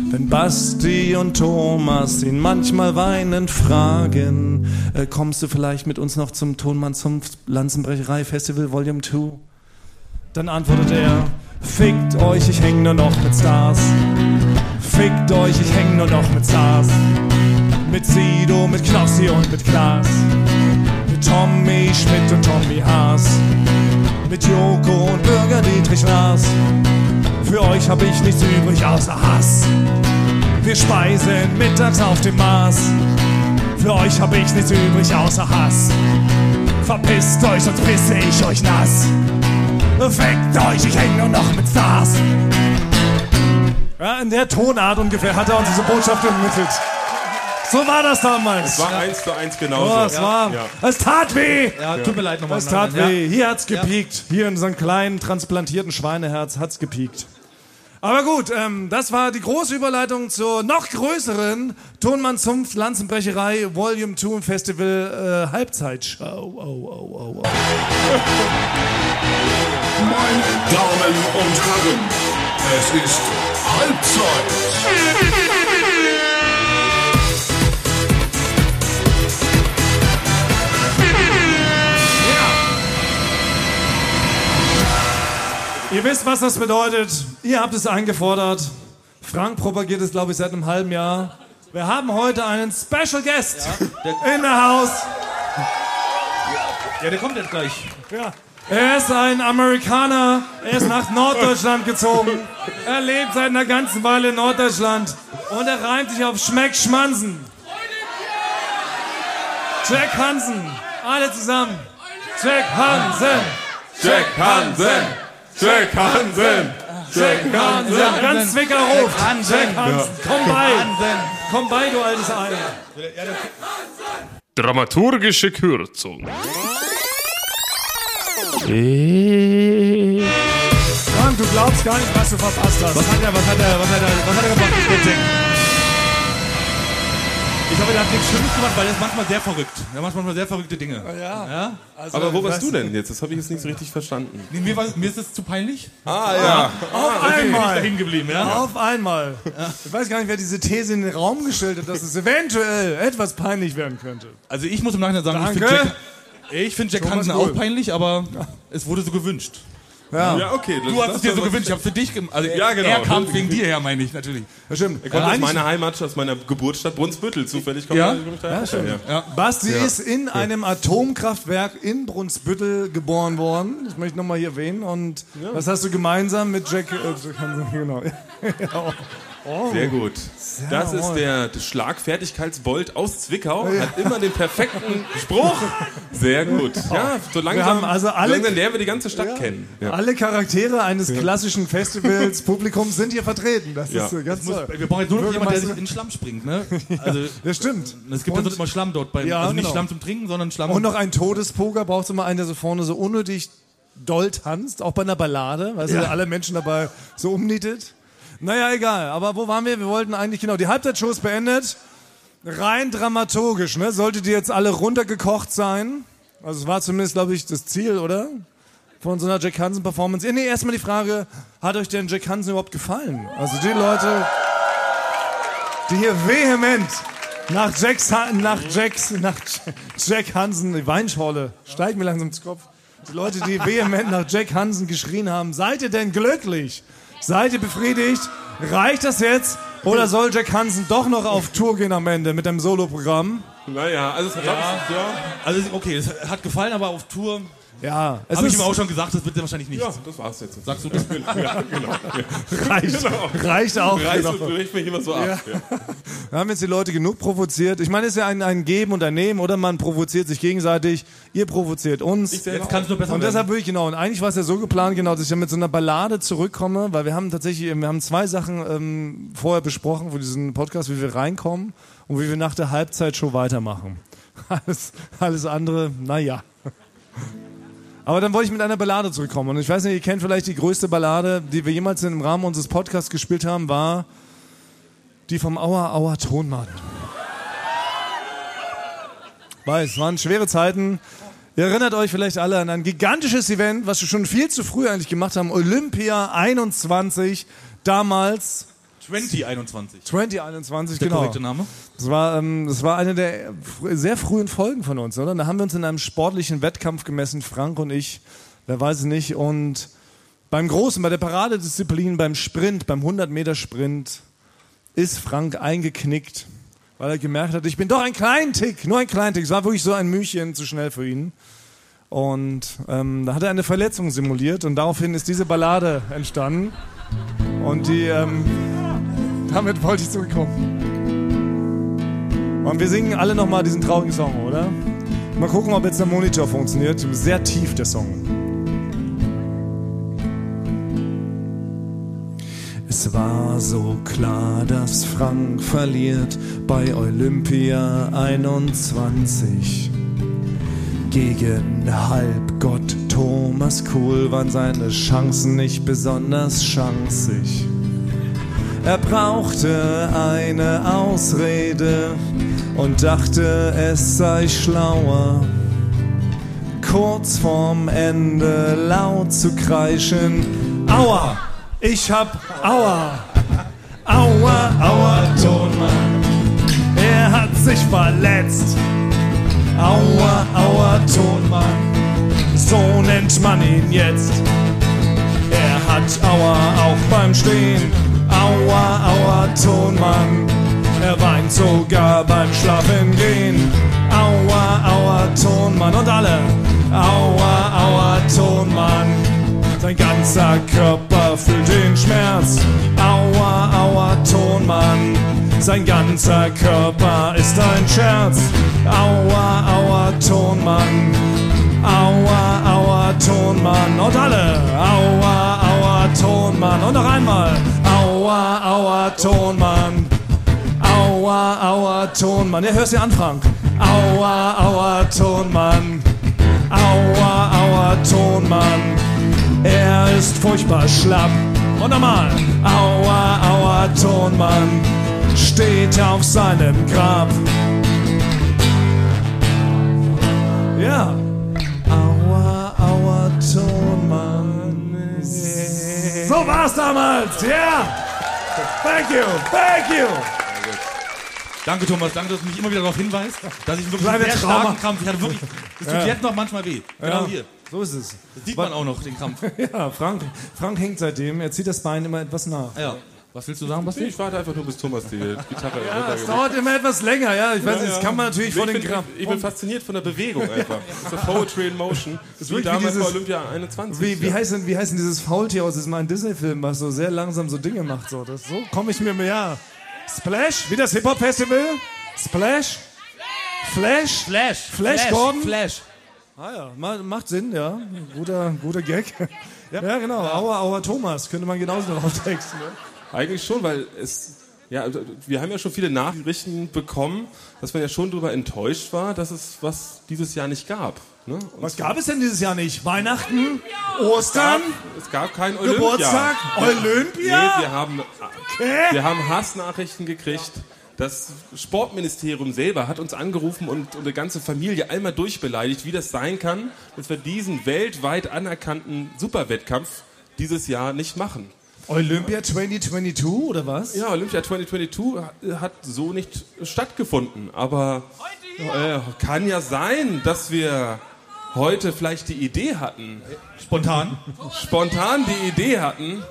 Wenn Basti und Thomas ihn manchmal weinend fragen, äh, kommst du vielleicht mit uns noch zum Tonmann zum Lanzenbrecherei Festival Volume 2? Dann antwortet er, fickt euch, ich häng nur noch mit Stars. Fickt euch, ich häng nur noch mit Stars. Mit Sido, mit Knossi und mit Klaas. Mit Tommy Schmidt und Tommy Haas. Mit Joko und Bürger Dietrich Lars. Für euch hab ich nichts übrig außer Hass. Wir speisen mittags auf dem Mars. Für euch hab ich nichts übrig außer Hass. Verpisst euch, sonst pisse ich euch nass. Fickt euch, ich häng nur noch mit Stars. Ja, in der Tonart ungefähr hat er uns diese Botschaft übermittelt. So war das damals. Es war eins zu eins genauso. Oh, es war, Ja. es tat weh. Ja, tut mir leid nochmal. Es tat Ja. weh. Hier hat's gepiekt. Hier in so einem kleinen transplantierten Schweineherz hat's gepiekt. Aber gut, ähm, das war die große Überleitung zur noch größeren Tonmann Zunft Lanzenbrecherei Volume 2 Festival äh, Halbzeitshow. Oh, oh, oh. Meine Damen und Herren, es ist Halbzeit. Ihr wisst, was das bedeutet. Ihr habt es eingefordert. Frank propagiert es, glaube ich, seit einem halben Jahr. Wir haben heute einen Special Guest in der Haus. Ja, der kommt jetzt gleich. Ja. Er ist ein Amerikaner. Er ist nach Norddeutschland gezogen. Er lebt seit einer ganzen Weile in Norddeutschland. Und er reimt sich auf Schmeck Schmansen. Jack Hansen. Alle zusammen. Jack Hansen. Jack Hansen! Jack Hansen! Jack Hansen! Ja, ganz Zwicker ruft. Jack Hansen. Jack Hansen. Komm bei. Komm bei, du altes Ei. Dramaturgische Kürzung. Frank, du glaubst gar nicht, was du verpasst hast. Was hat er, was hat er, was hat er, was hat er gemacht? Ich. Ich hoffe, er hat nichts Schlimmes gemacht, weil er ist manchmal sehr verrückt. Er macht manchmal sehr verrückte Dinge. Ja. Ja? Also, Aber wo warst was- du denn jetzt? Das habe ich jetzt nicht so richtig verstanden. Nee, mir, war, mir ist das zu peinlich. Ah, ja. Auf Bin ich einmal. dahin geblieben, ja? Auf einmal. Ich weiß gar nicht, wer diese These in den Raum gestellt hat, dass es eventuell etwas peinlich werden könnte. Also ich muss im Nachhinein sagen, ich Danke. finde Jack, ich find Jack Hansen auch peinlich, aber es wurde so gewünscht. Ja, Ja, okay. Das, Du hast es dir so gewünscht, ich hab's für dich gemacht. Also Ja, genau. Er kam wegen dir her, meine ich natürlich. das stimmt. Er kommt aus Eigentlich- meiner Heimat, aus meiner Geburtsstadt Brunsbüttel. Zufällig kommt Ja? er- Ja, stimmt. Ja. Basti ist in einem Atomkraftwerk in Brunsbüttel geboren worden. Das möchte ich nochmal hier erwähnen. Und was hast du gemeinsam mit Jack, äh? Genau. ja, oh. Sehr gut. Das ist der Schlagfertigkeitsbold aus Zwickau. Hat immer den perfekten Spruch. Sehr gut. Ja, so langsam, haben also alle- langsam lernen wir die ganze Stadt kennen. Ja. Alle Charaktere eines klassischen Festivals, Publikums sind hier vertreten. Das Ja. ist äh, ganz toll. Wir brauchen jetzt nur noch jemanden, der sich in den Schlamm springt, ne? Also, Das stimmt. es gibt ja sonst immer Schlamm dort. Beim, Ja, also nicht genau. Schlamm zum Trinken, sondern Schlamm Und noch ein Todespoker braucht es immer einen, der so vorne so unnötig doll tanzt, auch bei einer Ballade, weißt du, alle Menschen dabei so umnietet. Naja, egal. Aber wo waren wir? Wir wollten eigentlich, genau, die Halbzeitshow ist beendet. Rein dramaturgisch, ne? Solltet ihr jetzt alle runtergekocht sein? Also es war zumindest, glaube ich, das Ziel, oder? Von so einer Jack Hansen-Performance. Nee, erstmal die Frage, hat euch denn Jack Hansen überhaupt gefallen? Also die Leute, die hier vehement nach, Jacks, nach, Jacks, nach Jack Hansen, die Weinschorle, steigt mir langsam ins Kopf. Die Leute, die vehement nach Jack Hansen geschrien haben, seid ihr denn glücklich? Seid ihr befriedigt? Reicht das jetzt? Oder soll Jack Hansen doch noch auf Tour gehen am Ende mit dem Soloprogramm? Naja, also es hat ja. Also okay, es hat gefallen, aber auf Tour Ja, es habe ich ihm auch schon gesagt, das wird er wahrscheinlich nicht. ja, das war's jetzt. Sagst du das? Ja, genau. reicht, reicht auch. Reißt genau. und bricht mich immer so ab. Ja. Wir haben jetzt die Leute genug provoziert. Ich meine, es ist ja ein, ein Geben und ein Nehmen, oder man provoziert sich gegenseitig. Ihr provoziert uns. Jetzt kann es nur besser Und werden. deshalb würde ich genau, und eigentlich war es ja so geplant, genau, dass ich dann mit so einer Ballade zurückkomme, weil wir haben tatsächlich, wir haben zwei Sachen ähm, vorher besprochen für diesen Podcast, wie wir reinkommen und wie wir nach der Halbzeitshow weitermachen. Alles, alles andere, naja. Aber dann wollte ich mit einer Ballade zurückkommen. Und ich weiß nicht, ihr kennt vielleicht die größte Ballade, die wir jemals im Rahmen unseres Podcasts gespielt haben, war die vom Auer Auer Tonmann. Weiß, es waren schwere Zeiten. Ihr erinnert euch vielleicht alle an ein gigantisches Event, was wir schon viel zu früh eigentlich gemacht haben. Olympia 21, damals 2021. 2021, Der genau. korrekte Name? Das war, ähm, das war eine der sehr frühen Folgen von uns, oder? Da haben wir uns in einem sportlichen Wettkampf gemessen, Frank und ich, wer weiß es nicht. Und beim Großen, bei der Paradedisziplin, beim Sprint, beim 100-Meter-Sprint, ist Frank eingeknickt, weil er gemerkt hat, ich bin doch ein kleinen Tick, nur ein kleinen Tick. Es war wirklich so ein Mühchen zu schnell für ihn. Und ähm, da hat er eine Verletzung simuliert und daraufhin ist diese Ballade entstanden. Und die, ähm, damit wollte ich zurückkommen. Und wir singen alle nochmal diesen traurigen Song, oder? Mal gucken, ob jetzt der Monitor funktioniert. Sehr tief der Song. Es war so klar, dass Frank verliert bei Olympia 21. Gegen Halbgott Thomas Kuhl waren seine Chancen nicht besonders chanzig. Er brauchte eine Ausrede und dachte, es sei schlauer, kurz vorm Ende laut zu kreischen. Aua! Ich hab Aua! Aua, Aua, Tonmann! Er hat sich verletzt! Aua, Aua, Tonmann! So nennt man ihn jetzt! Er hat Aua auch beim Stehen. Aua, Aua, Tonmann. Er weint sogar beim Schlafengehen. Aua, Aua, Tonmann. Und alle. Aua, Aua, Tonmann. Sein ganzer Körper fühlt den Schmerz. Aua, Aua, Tonmann. Sein ganzer Körper ist ein Scherz. Aua, aua, Tonmann. Aua, aua, Tonmann. Und alle. Aua, aua, Tonmann. Und noch einmal. Aua, aua, Tonmann. Aua, aua, Tonmann. Ja, hörst du an, Frank. Aua, aua, Tonmann. Aua, aua, Tonmann. Er ist furchtbar schlapp. Und nochmal. Aua, aua, Tonmann. Steht auf seinem Grab. Ja. Aua, aua, Tonmann. So war's damals. Ja. Yeah. Thank you. Thank you. Danke, Thomas. Danke, dass du mich immer wieder darauf hinweist, dass ich einen wirklich Kleine sehr Trauma. starken Krampf. Ich hatte wirklich, das tut Ja. jetzt noch manchmal weh. Genau Ja. hier. So ist es. Das sieht man auch noch, den Krampf. Ja, Frank, Frank hängt seitdem. Er zieht das Bein immer etwas nach. Ja. Was willst du sagen, Basti? Ich warte einfach nur, bis Thomas die Gitarre Ja, es dauert immer etwas länger, ja. Ich weiß nicht, das kann man natürlich ich von den bin, Krampf. Ich bin fasziniert von der Bewegung einfach. So Poetry in Motion. ist wie wirklich damals dieses- bei Olympia 21. Wie, wie, ja. heißt denn, wie heißt denn dieses Faultier aus diesem einen Disney-Film, was so sehr langsam so Dinge macht? So, das, so komme ich mir mehr. Ja. Splash? Wie das Hip-Hop-Festival? Splash? Flash? Flash. Flash, Gordon? Flash. Ah ja, ma- macht Sinn, ja. Guter, guter Gag. Ja, genau. Aua, aua, Thomas. Könnte man genauso drauf texten. Ne? Eigentlich schon, weil es. Ja, also, wir haben ja schon viele Nachrichten bekommen, dass man ja schon darüber enttäuscht war, dass es was dieses Jahr nicht gab. Ne? Was gab es denn dieses Jahr nicht? Weihnachten? Ostern? Es gab kein Olympia. Geburtstag? Olympia? Nee, wir haben, wir haben Hassnachrichten gekriegt. Das Sportministerium selber hat uns angerufen und unsere ganze Familie einmal durchbeleidigt, wie das sein kann, dass wir diesen weltweit anerkannten Superwettkampf dieses Jahr nicht machen. Olympia 2022 oder was? Ja, Olympia 2022 hat so nicht stattgefunden. Aber äh, kann ja sein, dass wir heute vielleicht die Idee hatten, Spontan. spontan die Idee hatten,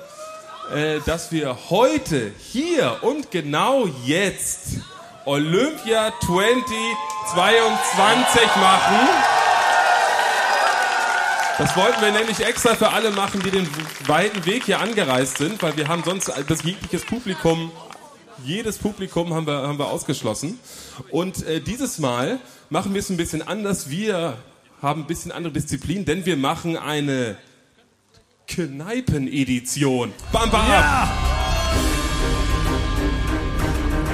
äh, dass wir heute, hier und genau jetzt Olympia 2022 machen. Das wollten wir nämlich extra für alle machen, die den weiten Weg hier angereist sind, weil wir haben sonst das jegliches Publikum, jedes Publikum haben wir, haben wir ausgeschlossen. Und äh, dieses Mal machen wir es ein bisschen anders. Wir haben ein bisschen andere Disziplin, denn wir machen eine Kneipen-Edition. Bam, bam! Ja!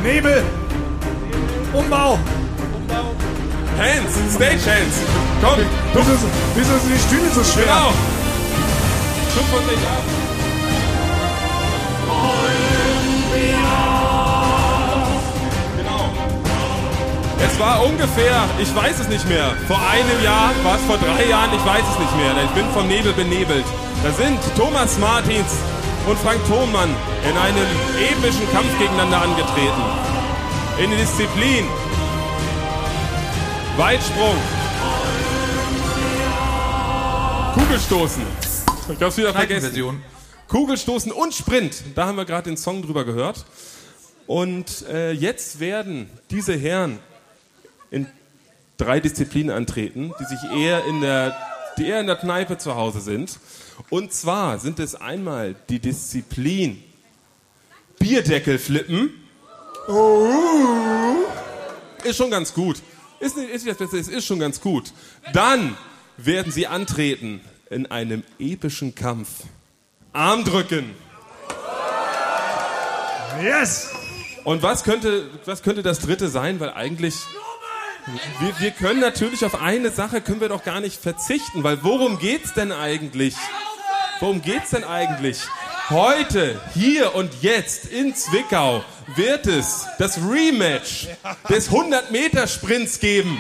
Nebel! Umbau! Hands! Stage Hands! Komm! Wieso, wieso sind die Stühle so schwer? Genau! Guck von dich ab! Genau. Es war ungefähr, ich weiß es nicht mehr, vor einem Jahr, war es vor drei Jahren, ich weiß es nicht mehr, denn ich bin vom Nebel benebelt. Da sind Thomas Martins und Frank Thonmann in einem epischen Kampf gegeneinander angetreten. In der Disziplin Weitsprung, Kugelstoßen. Ich hab's wieder vergessen. Version. Kugelstoßen und Sprint. Da haben wir gerade den Song drüber gehört. Und äh, jetzt werden diese Herren in drei Disziplinen antreten, die sich eher in der, die eher in der Kneipe zu Hause sind. Und zwar sind es einmal die Disziplin Bierdeckel flippen. Ist schon ganz gut. Ist nicht, ist nicht das Beste, es ist schon ganz gut. Dann werden sie antreten in einem epischen Kampf. Armdrücken. Yes! Und was könnte, was könnte das dritte sein? Weil eigentlich, wir, wir können natürlich auf eine Sache können wir doch gar nicht verzichten, weil worum geht's denn eigentlich? Worum geht's denn eigentlich? Heute, hier und jetzt in Zwickau wird es das Rematch des 100-Meter-Sprints geben.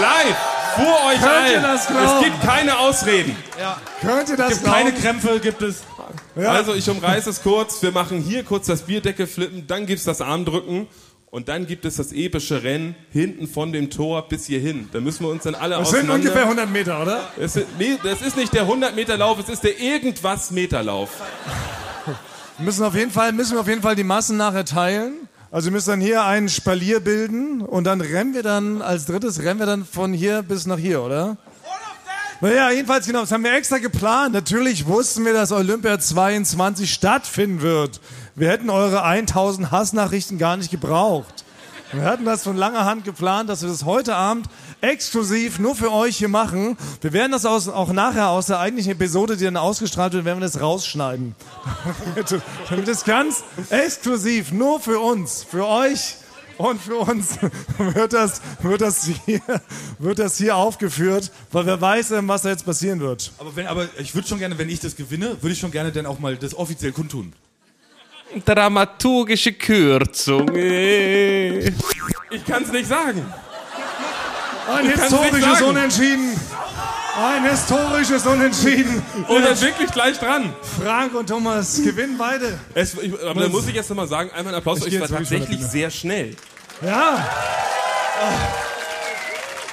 Live vor euch Könnt ihr allen. das glauben? Es gibt keine Ausreden. Könnt ihr das Gibt keine glauben? Krämpfe, gibt es. Also ich umreiße es kurz. Wir machen hier kurz das Bierdeckel flippen, dann gibt's das Armdrücken und dann gibt es das epische Rennen hinten von dem Tor bis hierhin. Da müssen wir uns dann alle Das sind ungefähr 100 Meter, oder? Es ist, nee, das ist nicht der 100 Meter Lauf, es ist der irgendwas Meter Lauf. Wir müssen auf jeden Fall, müssen wir auf jeden Fall die Massen nachher teilen. Also wir müssen dann hier einen Spalier bilden und dann rennen wir dann, als drittes rennen wir dann von hier bis nach hier, oder? Naja, jedenfalls genau, das haben wir extra geplant. Natürlich wussten wir, dass Olympia 22 stattfinden wird. Wir hätten eure 1000 Hassnachrichten gar nicht gebraucht. Wir hatten das von langer Hand geplant, dass wir das heute Abend exklusiv nur für euch hier machen. Wir werden das auch nachher aus der eigentlichen Episode, die dann ausgestrahlt wird, werden wir das rausschneiden. damit es ganz exklusiv nur für uns, für euch und für uns wird das, wird das, hier, wird das hier aufgeführt, weil wer weiß, ähm, was da jetzt passieren wird. Aber, wenn, aber ich würde schon gerne, wenn ich das gewinne, würde ich schon gerne dann auch mal das offiziell kundtun. Dramaturgische Kürzung. Ich kann es nicht sagen. Ein Ich kann's nicht historisches sagen. Unentschieden. Ein historisches Unentschieden. Oder wirklich gleich dran. Frank und Thomas gewinnen beide. Es, ich, aber da muss ich jetzt nochmal sagen, einmal ein Applaus Ich euch, war tatsächlich sehr schnell. Ja.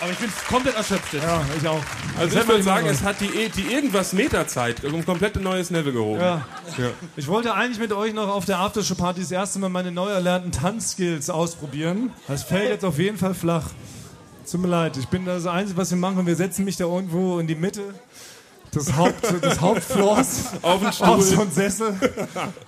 Aber ich bin komplett erschöpft jetzt. Ja, ich auch. Also ich würde sagen, es hat die, die irgendwas Meterzeit um ein komplett neues Level gehoben. Ja. Ja. Ich wollte eigentlich mit euch noch auf der Aftershow-Party das erste Mal meine neu erlernten Tanzskills ausprobieren. Das fällt jetzt auf jeden Fall flach. Tut mir leid, ich bin das Einzige, was wir machen. Wir setzen mich da irgendwo in die Mitte des, Haupt, des Hauptfloors Auf auf so einen Sessel.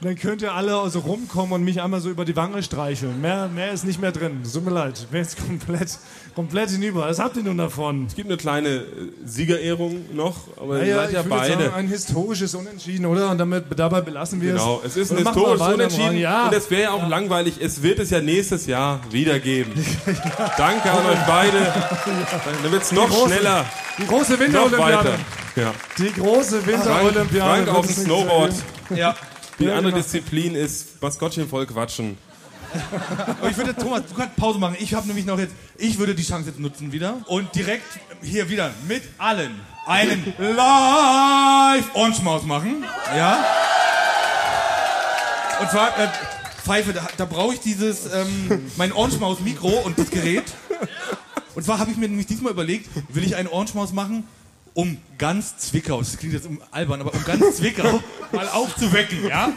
Dann könnt ihr alle so rumkommen und mich einmal so über die Wange streicheln. Mehr, mehr ist nicht mehr drin. Tut mir leid, ich bin jetzt komplett, komplett hinüber. Was habt ihr nun davon? Es gibt eine kleine äh, Siegerehrung noch, aber ihr Naja, seid ja ich würde beide. Sagen, ein historisches Unentschieden, oder? Und damit, dabei belassen wir Genau, es. es ist ein historisches Unentschieden. Ja. und es wäre ja auch langweilig. Es wird es ja nächstes Jahr wieder geben. Danke an euch beide. Dann wird es noch Die große- schneller, Die große Winterolympiade. Ja. Die große Frank, Winterolympiade. Frank wird auf dem Snowboard. Ja. Die Ja, andere genau. Disziplin ist Maskottchen voll quatschen. Aber ich würde, Thomas, du kannst Pause machen. Ich habe nämlich noch jetzt, ich würde die Chance jetzt nutzen wieder und direkt hier wieder mit allen einen Live-Orange-Maus machen. Ja? Und zwar, äh, Pfeife, da, da brauche ich dieses, ähm, mein Orange-Maus-Mikro und das Gerät. Und zwar habe ich mir nämlich diesmal überlegt, will ich einen Orange-Maus machen, um ganz Zwickau, das klingt jetzt um albern, aber um ganz Zwickau mal aufzuwecken, ja?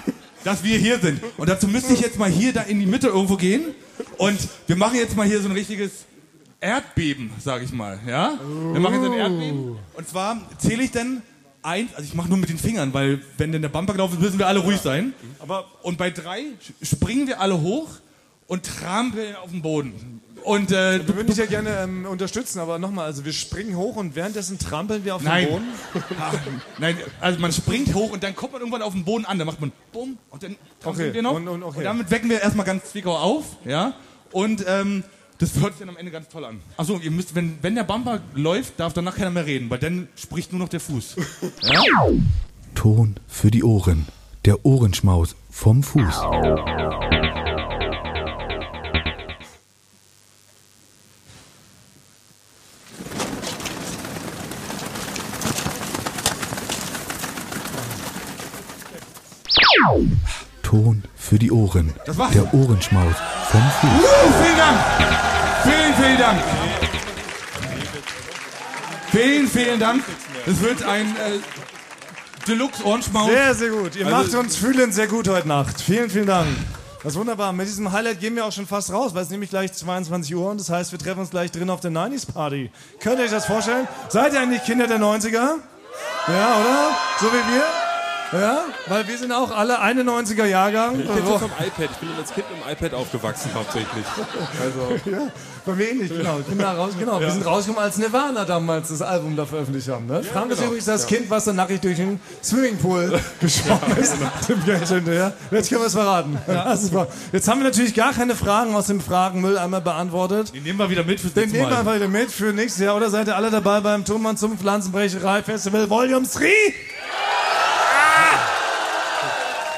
Dass wir hier sind. Und dazu müsste ich jetzt mal hier da in die Mitte irgendwo gehen. Und wir machen jetzt mal hier so ein richtiges Erdbeben, sag ich mal, ja? Wir machen jetzt ein Erdbeben. Und zwar zähle ich dann eins, also ich mache nur mit den Fingern, weil wenn denn der Bumper gelaufen ist, müssen wir alle ruhig sein. Aber und bei drei springen wir alle hoch und trampeln auf den Boden. Und äh, Wir würden dich ja gerne ähm, unterstützen, aber nochmal, also wir springen hoch und währenddessen trampeln wir auf Nein. den Boden. Ah, Nein, also man springt hoch und dann kommt man irgendwann auf den Boden an. Dann macht man bumm und dann trampeln Okay, wir noch. und- und- okay. damit wecken wir erstmal ganz Zwickau auf. Ja? Und ähm, das hört sich dann am Ende ganz toll an. Achso, ihr müsst, wenn, wenn der Bumper läuft, darf danach keiner mehr reden, weil dann spricht nur noch der Fuß. Ja? Ton für die Ohren. Der Ohrenschmaus vom Fuß. Ton für die Ohren. Das war's. Der Ohrenschmaus vom Fuß. Uh, vielen Dank! Vielen, vielen Dank! Vielen, vielen Dank. Es wird ein äh, Deluxe Orange Maus. Sehr, sehr gut. Ihr Also- macht uns fühlen sehr gut heute Nacht. Vielen, vielen Dank. Das ist wunderbar. Mit diesem Highlight gehen wir auch schon fast raus, weil es nämlich gleich 22 Uhr und das heißt, wir treffen uns gleich drin auf der 90s Party. Könnt ihr euch das vorstellen? Seid ihr eigentlich Kinder der 90er? Ja, oder? So wie wir? Ja? Weil wir sind auch alle 91er Jahrgang. Ich bin vom iPad. Ich bin als Kind mit dem iPad aufgewachsen hauptsächlich. Also Ja, bei mir ähnlich, genau. Ich bin da raus, genau. Wir sind rausgekommen, als Nirvana damals das Album da veröffentlicht haben. Ne? Frank ist genau. übrigens das Ja. Kind, was dann nackig durch den Swimmingpool geschwommen ist. Dem Geld hinterher. Jetzt können wir es verraten. Ist wahr. Jetzt haben wir natürlich gar keine Fragen aus dem Fragenmüll einmal beantwortet. Den nehmen wir wieder mit fürs Den nehmen wir einfach wieder mit für nächstes Jahr. Oder seid ihr alle dabei beim Thomann zum Pflanzenbrecherei Festival Volume 3?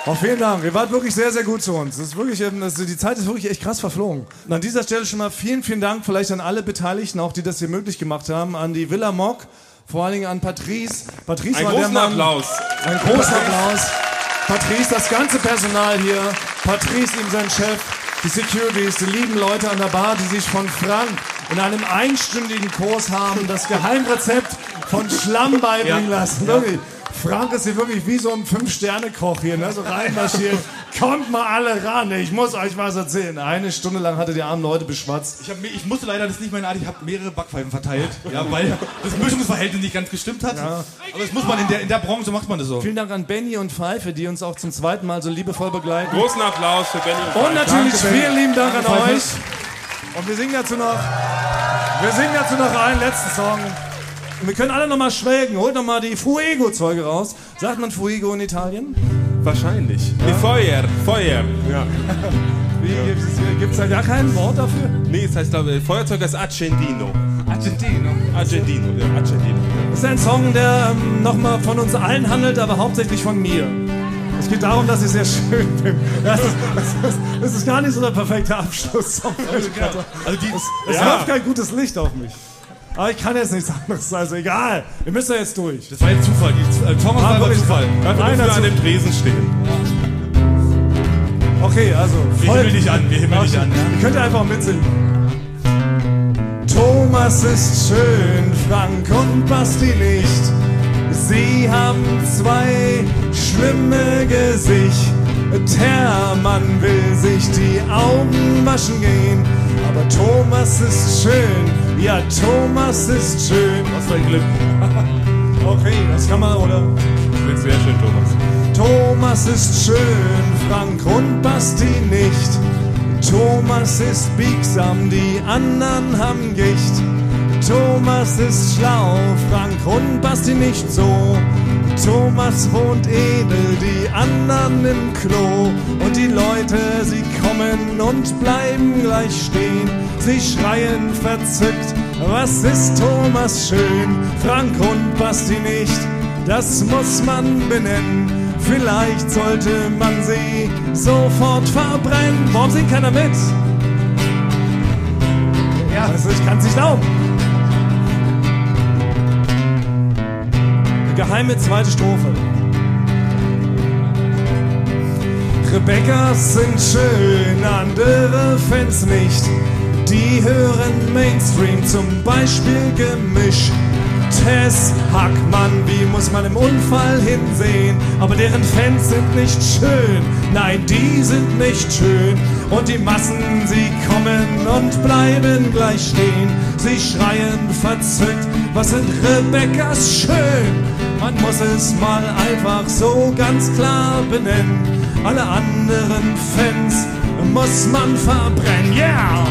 Oh, vielen Dank. Ihr wart wirklich sehr, sehr gut zu uns. Das ist wirklich, ähm, das, die Zeit ist wirklich echt krass verflogen. Und an dieser Stelle schon mal vielen, vielen Dank vielleicht an alle Beteiligten, auch die das hier möglich gemacht haben. An die Villa Mock, vor allen Dingen an Patrice. Patrice Einen war der großen Mann. Applaus. Ein großer Applaus. Patrice, das ganze Personal hier. Patrice, ihm sein Chef. Die Securities, die lieben Leute an der Bar, die sich von Frank in einem einstündigen Kurs haben das Geheimrezept von Schlamm beibringen Ja. lassen. Ja. Frank ist hier wirklich wie so ein Fünf-Sterne-Koch hier, ne? so reinmarschiert. Kommt mal alle ran, ich muss euch was erzählen. Eine Stunde lang hatte die armen Leute beschwatzt. Ich, hab, ich musste leider, das ist nicht meine Art, ich habe mehrere Backpfeifen verteilt, ja, weil das Mischungsverhältnis nicht ganz gestimmt hat. Aber das muss man in der, in der Branche, macht man das so. Vielen Dank an Benny und Pfeife, die uns auch zum zweiten Mal so liebevoll begleiten. Großen Applaus für Benny und Und natürlich Danke, vielen lieben Dank an Danke, euch. Und wir singen dazu noch, wir singen dazu noch einen letzten Song. Und wir können alle noch mal schwelgen. Holt noch mal die Fuego-Zeuge raus. Sagt man Fuego in Italien? Wahrscheinlich. Nee, Feuer, Feuer. Ja. Wie, Gibt es da gar kein Wort dafür? Nee, es heißt, glaube ich, Feuerzeug ist Accendino. Argentino. Argentino, ja, Argentino. Das ist ein Song, der ähm, nochmal von uns allen handelt, aber hauptsächlich von mir. Es geht darum, dass ich sehr schön bin. Das ist, das ist, das ist gar nicht so der perfekte Abschlusssong. Also die, Es Ja. wirft kein gutes Licht auf mich. Aber ich kann jetzt nichts anderes, also egal. Wir müssen ja jetzt durch. das war jetzt Zufall. Die äh, Songauswahl war wirklich Zufall. Wir zu- an dem Tresen stehen. Okay, also. Wir himmeln dich an, wir himmeln dich an. Ihr könnt einfach mitsingen. Thomas ist schön, Frank und Basti nicht. Sie haben zwei schlimme Gesicht. Hermann will sich die Augen waschen gehen. Aber Thomas ist schön, ja, Thomas ist schön. Was für ein Glück. Okay, das kann man, oder? Das ist sehr schön, Thomas. Thomas ist schön, Frank und Basti nicht. Thomas ist biegsam, die anderen haben Gicht. Thomas ist schlau, Frank und Basti nicht so. Thomas wohnt edel, die anderen im Klo. Und die Leute, sie kommen und bleiben gleich stehen. Sie schreien verzückt, was ist Thomas schön? Frank und Basti nicht, das muss man benennen. Vielleicht sollte man sie sofort verbrennen. Warum singt keiner mit? Ja, also ich kann es nicht glauben. Geheime zweite Strophe. Rebecca's sind schön, andere Fans nicht. Die hören Mainstream, zum Beispiel Gemisch. Tess Hackmann, wie muss man im Unfall hinsehen? Aber deren Fans sind nicht schön, nein, die sind nicht schön. Und die Massen, sie kommen und bleiben gleich stehen. Sie schreien verzückt, was sind Rebeccas schön? Man muss es mal einfach so ganz klar benennen. Alle anderen Fans muss man verbrennen, yeah!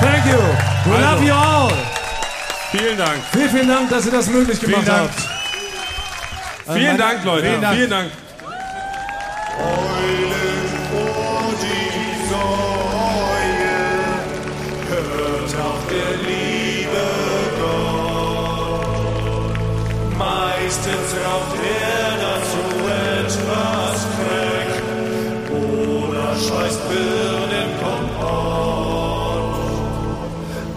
Thank you. We Also. love you all. Vielen Dank. Vielen, vielen Dank, dass ihr das möglich gemacht Vielen Dank. habt. Vielen meine- Dank, Leute. Vielen Dank. Vielen Dank. Meistens raucht er dazu etwas Crack oder scheißt Birnenkompott.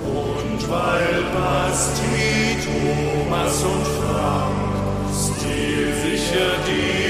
Und weil Basti, Thomas und Frank stilsicher die